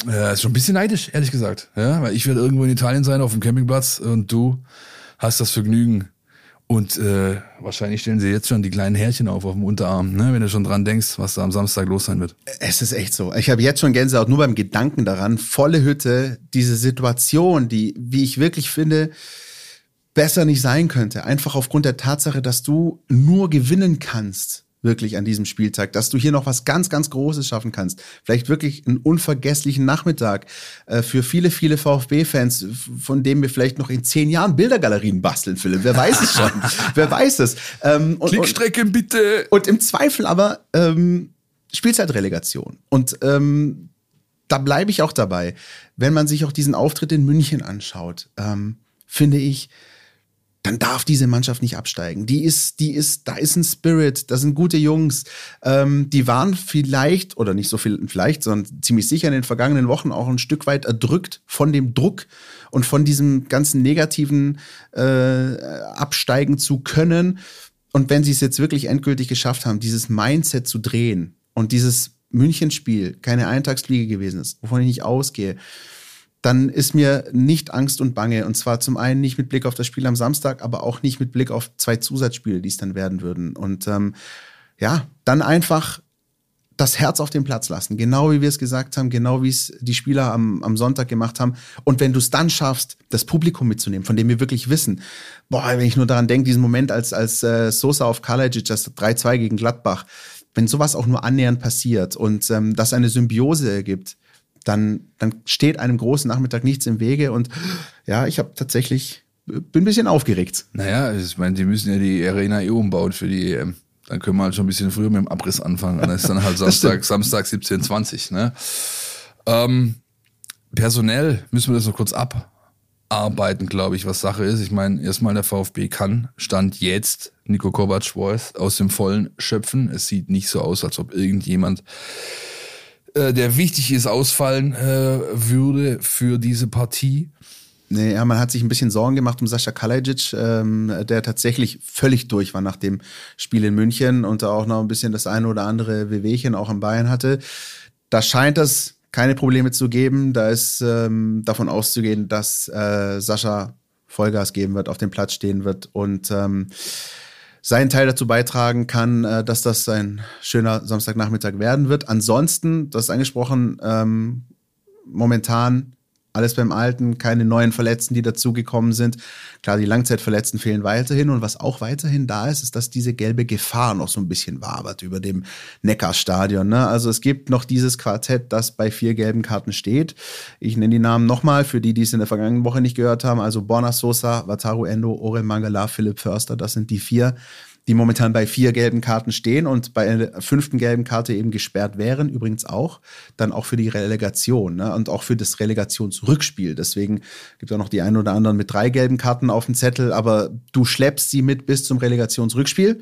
Speaker 2: äh, schon ein bisschen neidisch, ehrlich gesagt. Ja, weil ich werde irgendwo in Italien sein auf dem Campingplatz und du hast das Vergnügen, und äh, wahrscheinlich stellen sie jetzt schon die kleinen Härchen auf auf dem Unterarm, ne? wenn du schon dran denkst, was da am Samstag los sein wird.
Speaker 3: Es ist echt so. Ich habe jetzt schon Gänsehaut nur beim Gedanken daran. Volle Hütte, diese Situation, die, wie ich wirklich finde, besser nicht sein könnte. Einfach aufgrund der Tatsache, dass du nur gewinnen kannst wirklich an diesem Spieltag, dass du hier noch was ganz, ganz Großes schaffen kannst. Vielleicht wirklich einen unvergesslichen Nachmittag äh, für viele, viele VfB-Fans, von dem wir vielleicht noch in zehn Jahren Bildergalerien basteln, Philipp. Wer weiß es schon? Wer weiß es?
Speaker 2: Ähm, und, Klickstrecke bitte.
Speaker 3: Und im Zweifel aber ähm, Spielzeitrelegation. Und ähm, da bleibe ich auch dabei. Wenn man sich auch diesen Auftritt in München anschaut, ähm, finde ich, dann darf diese Mannschaft nicht absteigen. Die ist, die ist, da ist ein Spirit, da sind gute Jungs. Ähm, die waren vielleicht, oder nicht so viel vielleicht, sondern ziemlich sicher in den vergangenen Wochen auch ein Stück weit erdrückt von dem Druck und von diesem ganzen negativen äh, absteigen zu können. Und wenn sie es jetzt wirklich endgültig geschafft haben, dieses Mindset zu drehen und dieses Münchenspiel keine Eintagsfliege gewesen ist, wovon ich nicht ausgehe, dann ist mir nicht Angst und Bange. Und zwar zum einen nicht mit Blick auf das Spiel am Samstag, aber auch nicht mit Blick auf zwei Zusatzspiele, die es dann werden würden. Und ähm, ja, dann einfach das Herz auf den Platz lassen, genau wie wir es gesagt haben, genau wie es die Spieler am, am Sonntag gemacht haben. Und wenn du es dann schaffst, das Publikum mitzunehmen, von dem wir wirklich wissen, boah, wenn ich nur daran denke, diesen Moment, als, als äh, Sosa auf Kalajic das 3-2 gegen Gladbach, wenn sowas auch nur annähernd passiert und ähm, das eine Symbiose ergibt, dann, dann steht einem großen Nachmittag nichts im Wege. Und ja, ich habe tatsächlich, bin ein bisschen aufgeregt.
Speaker 2: Naja, ich meine, die müssen ja die Arena eh umbauen für die EM. Dann können wir halt schon ein bisschen früher mit dem Abriss anfangen. Dann ist dann halt Samstag, Samstag 17.20. Ne? Ähm, personell müssen wir das noch kurz abarbeiten, glaube ich, was Sache ist. Ich meine, erstmal der VfB kann, stand jetzt Nico Kovac-Voice aus dem Vollen schöpfen. Es sieht nicht so aus, als ob irgendjemand äh, der wichtig ist, ausfallen äh, würde für diese Partie.
Speaker 3: Nee, ja, man hat sich ein bisschen Sorgen gemacht um Sascha Kalajic, ähm, der tatsächlich völlig durch war nach dem Spiel in München und da auch noch ein bisschen das eine oder andere Wehwehchen auch am Bein hatte. Da scheint es keine Probleme zu geben. Da ist ähm, davon auszugehen, dass äh, Sascha Vollgas geben wird, auf dem Platz stehen wird und ähm, seinen Teil dazu beitragen kann, äh, dass das ein schöner Samstagnachmittag werden wird. Ansonsten, das ist angesprochen, ähm, momentan alles beim Alten, keine neuen Verletzten, die dazugekommen sind. Klar, die Langzeitverletzten fehlen weiterhin. Und was auch weiterhin da ist, ist, dass diese gelbe Gefahr noch so ein bisschen wabert über dem Neckarstadion. Ne? Also es gibt noch dieses Quartett, das bei vier gelben Karten steht. Ich nenne die Namen nochmal, für die, die es in der vergangenen Woche nicht gehört haben. Also Borna Sosa, Wataru Endo, Orel Mangala, Philipp Förster, das sind die vier die momentan bei vier gelben Karten stehen und bei einer fünften gelben Karte eben gesperrt wären, übrigens auch, dann auch für die Relegation ne? und auch für das Relegationsrückspiel. Deswegen gibt es auch noch die einen oder anderen mit drei gelben Karten auf dem Zettel, aber du schleppst sie mit bis zum Relegationsrückspiel.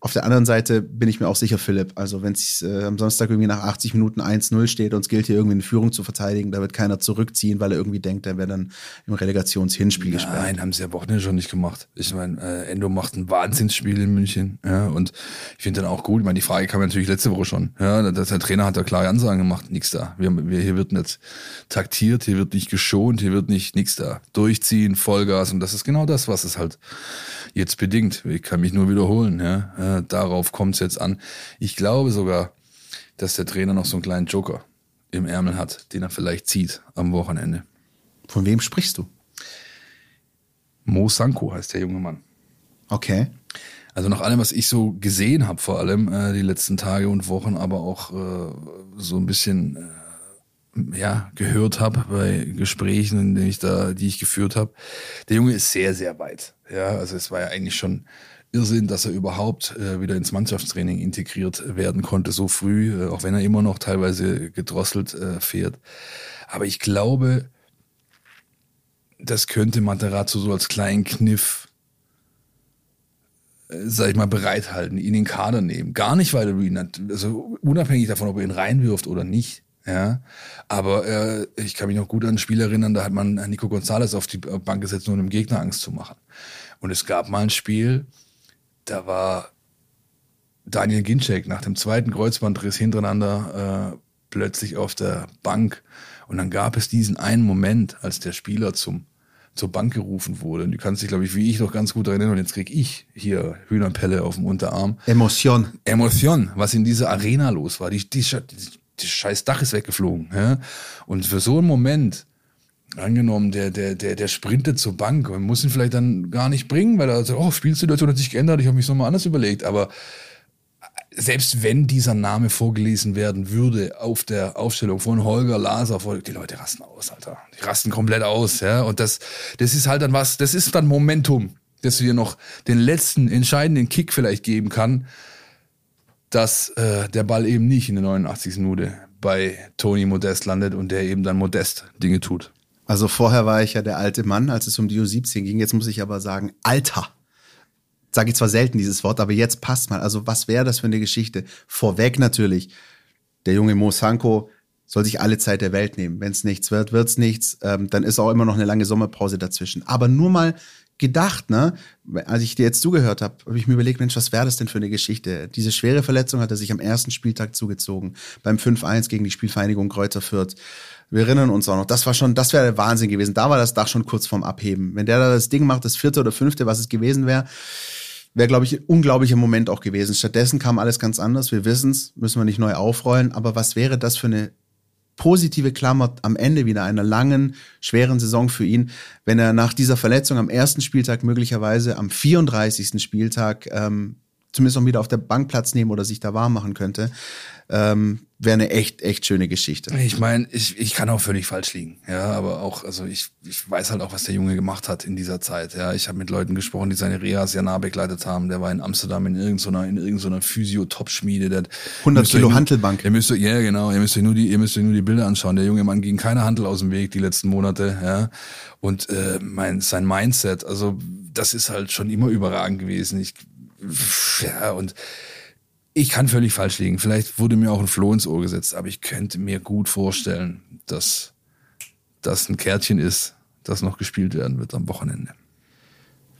Speaker 3: Auf der anderen Seite bin ich mir auch sicher, Philipp, also wenn es äh, am Samstag irgendwie nach 80 Minuten 1-0 steht und es gilt hier irgendwie eine Führung zu verteidigen, da wird keiner zurückziehen, weil er irgendwie denkt, er wäre dann im Relegationshinspiel
Speaker 2: Nein,
Speaker 3: gesperrt.
Speaker 2: Nein, haben sie ja Wochenende schon nicht gemacht. Ich meine, äh, Endo macht ein Wahnsinnsspiel in München. Ja, und ich finde dann auch gut, ich meine, die Frage kam natürlich letzte Woche schon. Ja, der, der Trainer hat da klare Ansagen gemacht, nichts da. Wir, wir, hier wird nicht taktiert, hier wird nicht geschont, hier wird nicht nichts da. Durchziehen, Vollgas und das ist genau das, was es halt jetzt bedingt. Ich kann mich nur wiederholen. Ja, äh, darauf kommt es jetzt an. Ich glaube sogar, dass der Trainer noch so einen kleinen Joker im Ärmel hat, den er vielleicht zieht am Wochenende.
Speaker 3: Von wem sprichst du?
Speaker 2: Mo Sanko heißt der junge Mann.
Speaker 3: Okay.
Speaker 2: Also nach allem, was ich so gesehen habe, vor allem äh, die letzten Tage und Wochen, aber auch äh, so ein bisschen äh, ja, gehört habe bei Gesprächen, in denen ich da, die ich geführt habe. Der Junge ist sehr, sehr weit. Ja, also es war ja eigentlich schon Irrsinn, dass er überhaupt äh, wieder ins Mannschaftstraining integriert werden konnte so früh, äh, auch wenn er immer noch teilweise gedrosselt äh, fährt. Aber ich glaube, das könnte Materazzo so als kleinen Kniff sag ich mal, bereithalten, ihn in den Kader nehmen. Gar nicht, weil er ihn, also unabhängig davon, ob er ihn reinwirft oder nicht. Ja, aber äh, ich kann mich noch gut an ein Spiel erinnern, da hat man Nico Gonzalez auf die Bank gesetzt, nur um dem Gegner Angst zu machen. Und es gab mal ein Spiel, da war Daniel Ginczek nach dem zweiten Kreuzbandriss hintereinander äh, plötzlich auf der Bank. Und dann gab es diesen einen Moment, als der Spieler zum zur Bank gerufen wurde. Und du kannst dich, glaube ich, wie ich noch ganz gut erinnern. Und jetzt krieg ich hier Hühnerpelle auf dem Unterarm.
Speaker 3: Emotion.
Speaker 2: Emotion, was in dieser Arena los war. Die, die, die scheiß Dach ist weggeflogen. Ja? Und für so einen Moment, angenommen, der, der, der, der sprintet zur Bank und muss ihn vielleicht dann gar nicht bringen, weil er sagt, oh, Spielsituation hat sich geändert, ich habe mich nochmal anders überlegt. Aber selbst wenn dieser Name vorgelesen werden würde auf der Aufstellung von Holger Laser, die Leute rasten aus, Alter. Die rasten komplett aus, ja. Und das, das ist halt dann was, das ist dann Momentum, dass wir noch den letzten entscheidenden Kick vielleicht geben kann, dass äh, der Ball eben nicht in der 89. Minute bei Tony Modest landet und der eben dann Modest Dinge tut.
Speaker 3: Also vorher war ich ja der alte Mann, als es um die U17 ging. Jetzt muss ich aber sagen, Alter. Sage ich zwar selten dieses Wort, aber jetzt passt mal. Also was wäre das für eine Geschichte? Vorweg natürlich, der junge Mo Sanko soll sich alle Zeit der Welt nehmen. Wenn es nichts wird, wird's nichts. Ähm, dann ist auch immer noch eine lange Sommerpause dazwischen. Aber nur mal gedacht, ne? Als ich dir jetzt zugehört habe, habe ich mir überlegt, Mensch, was wäre das denn für eine Geschichte? Diese schwere Verletzung hat er sich am ersten Spieltag zugezogen, beim 5-1 gegen die Spielvereinigung Kräuter Fürth. Wir erinnern uns auch noch, das war schon, das wäre der Wahnsinn gewesen. Da war das Dach schon kurz vorm Abheben. Wenn der da das Ding macht, das vierte oder fünfte, was es gewesen wäre, wäre, glaube ich, ein unglaublicher Moment auch gewesen. Stattdessen kam alles ganz anders. Wir wissen es, müssen wir nicht neu aufrollen. Aber was wäre das für eine positive Klammer am Ende wieder einer langen, schweren Saison für ihn, wenn er nach dieser Verletzung am ersten Spieltag möglicherweise am 34. Spieltag ähm, zumindest noch wieder auf der Bank Platz nehmen oder sich da warm machen könnte ähm, wäre eine echt, echt schöne Geschichte.
Speaker 2: Ich meine, ich, ich kann auch völlig falsch liegen. Ja, aber auch, also ich, ich weiß halt auch, was der Junge gemacht hat in dieser Zeit. Ja, ich habe mit Leuten gesprochen, die seine Reas ja nah begleitet haben. Der war in Amsterdam in irgendeiner, in irgendeiner Physio-Top-Schmiede.
Speaker 3: 100 Kilo Hantelbank.
Speaker 2: Ihr müsst, ja, genau. Ihr müsst euch nur die, ihr müsst euch nur die Bilder anschauen. Der junge Mann ging keine Handel aus dem Weg die letzten Monate. Ja, und äh, mein, sein Mindset, also das ist halt schon immer überragend gewesen. Ich, ja, und ich kann völlig falsch liegen. Vielleicht wurde mir auch ein Floh ins Ohr gesetzt, aber ich könnte mir gut vorstellen, dass das ein Kärtchen ist, das noch gespielt werden wird am Wochenende.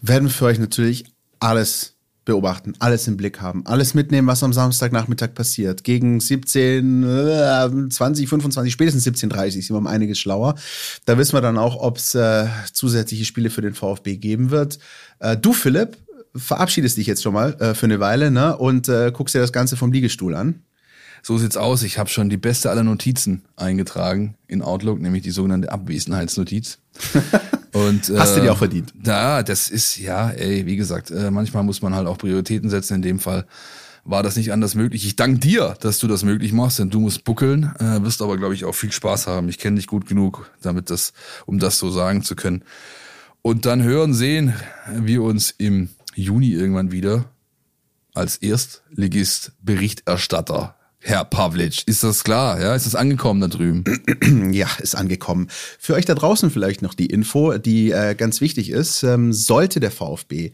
Speaker 3: Werden wir für euch natürlich alles beobachten, alles im Blick haben, alles mitnehmen, was am Samstagnachmittag passiert. Gegen 17, 20, 25, spätestens 17.30 sind wir um einiges schlauer. Da wissen wir dann auch, ob es äh, zusätzliche Spiele für den VfB geben wird. Äh, du, Philipp, verabschiedest dich jetzt schon mal äh, für eine Weile ne? und äh, guckst dir das Ganze vom Liegestuhl an.
Speaker 2: So sieht's aus. Ich habe schon die beste aller Notizen eingetragen in Outlook, nämlich die sogenannte Abwesenheitsnotiz.
Speaker 3: Und, äh, Hast du die auch verdient?
Speaker 2: Ja, das ist, ja, ey, wie gesagt, äh, manchmal muss man halt auch Prioritäten setzen. In dem Fall war das nicht anders möglich. Ich danke dir, dass du das möglich machst, denn du musst buckeln, äh, wirst aber, glaube ich, auch viel Spaß haben. Ich kenne dich gut genug, damit das, um das so sagen zu können. Und dann hören, sehen wir uns im Juni irgendwann wieder als Erstligist Berichterstatter. Herr Pavlic, ist das klar? Ja, ist das angekommen da drüben?
Speaker 3: Ja, ist angekommen. Für euch da draußen vielleicht noch die Info, die äh, ganz wichtig ist. Ähm, sollte der VfB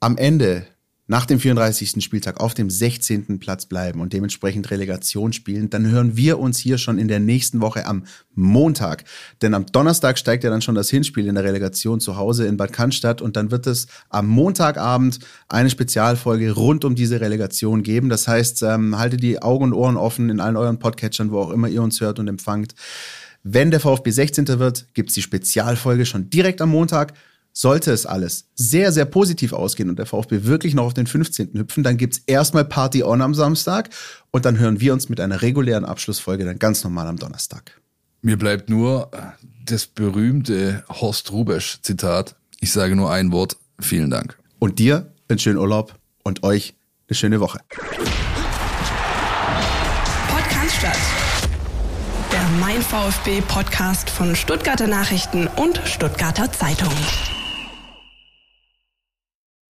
Speaker 3: am Ende nach dem 34. Spieltag auf dem 16. Platz bleiben und dementsprechend Relegation spielen, dann hören wir uns hier schon in der nächsten Woche am Montag. Denn am Donnerstag steigt ja dann schon das Hinspiel in der Relegation zu Hause in Bad Cannstatt und dann wird es am Montagabend eine Spezialfolge rund um diese Relegation geben. Das heißt, ähm, haltet die Augen und Ohren offen in allen euren Podcatchern, wo auch immer ihr uns hört und empfangt. Wenn der VfB 16. wird, gibt's die Spezialfolge schon direkt am Montag. Sollte es alles sehr, sehr positiv ausgehen und der VfB wirklich noch auf den 15. hüpfen, dann gibt's erstmal Party on am Samstag und dann hören wir uns mit einer regulären Abschlussfolge dann ganz normal am Donnerstag.
Speaker 2: Mir bleibt nur das berühmte Horst Rubesch Zitat. Ich sage nur ein Wort. Vielen Dank.
Speaker 3: Und dir einen schönen Urlaub und euch eine schöne Woche.
Speaker 1: Podcast statt. Der Mein Mein VfB Podcast von Stuttgarter Nachrichten und Stuttgarter Zeitung.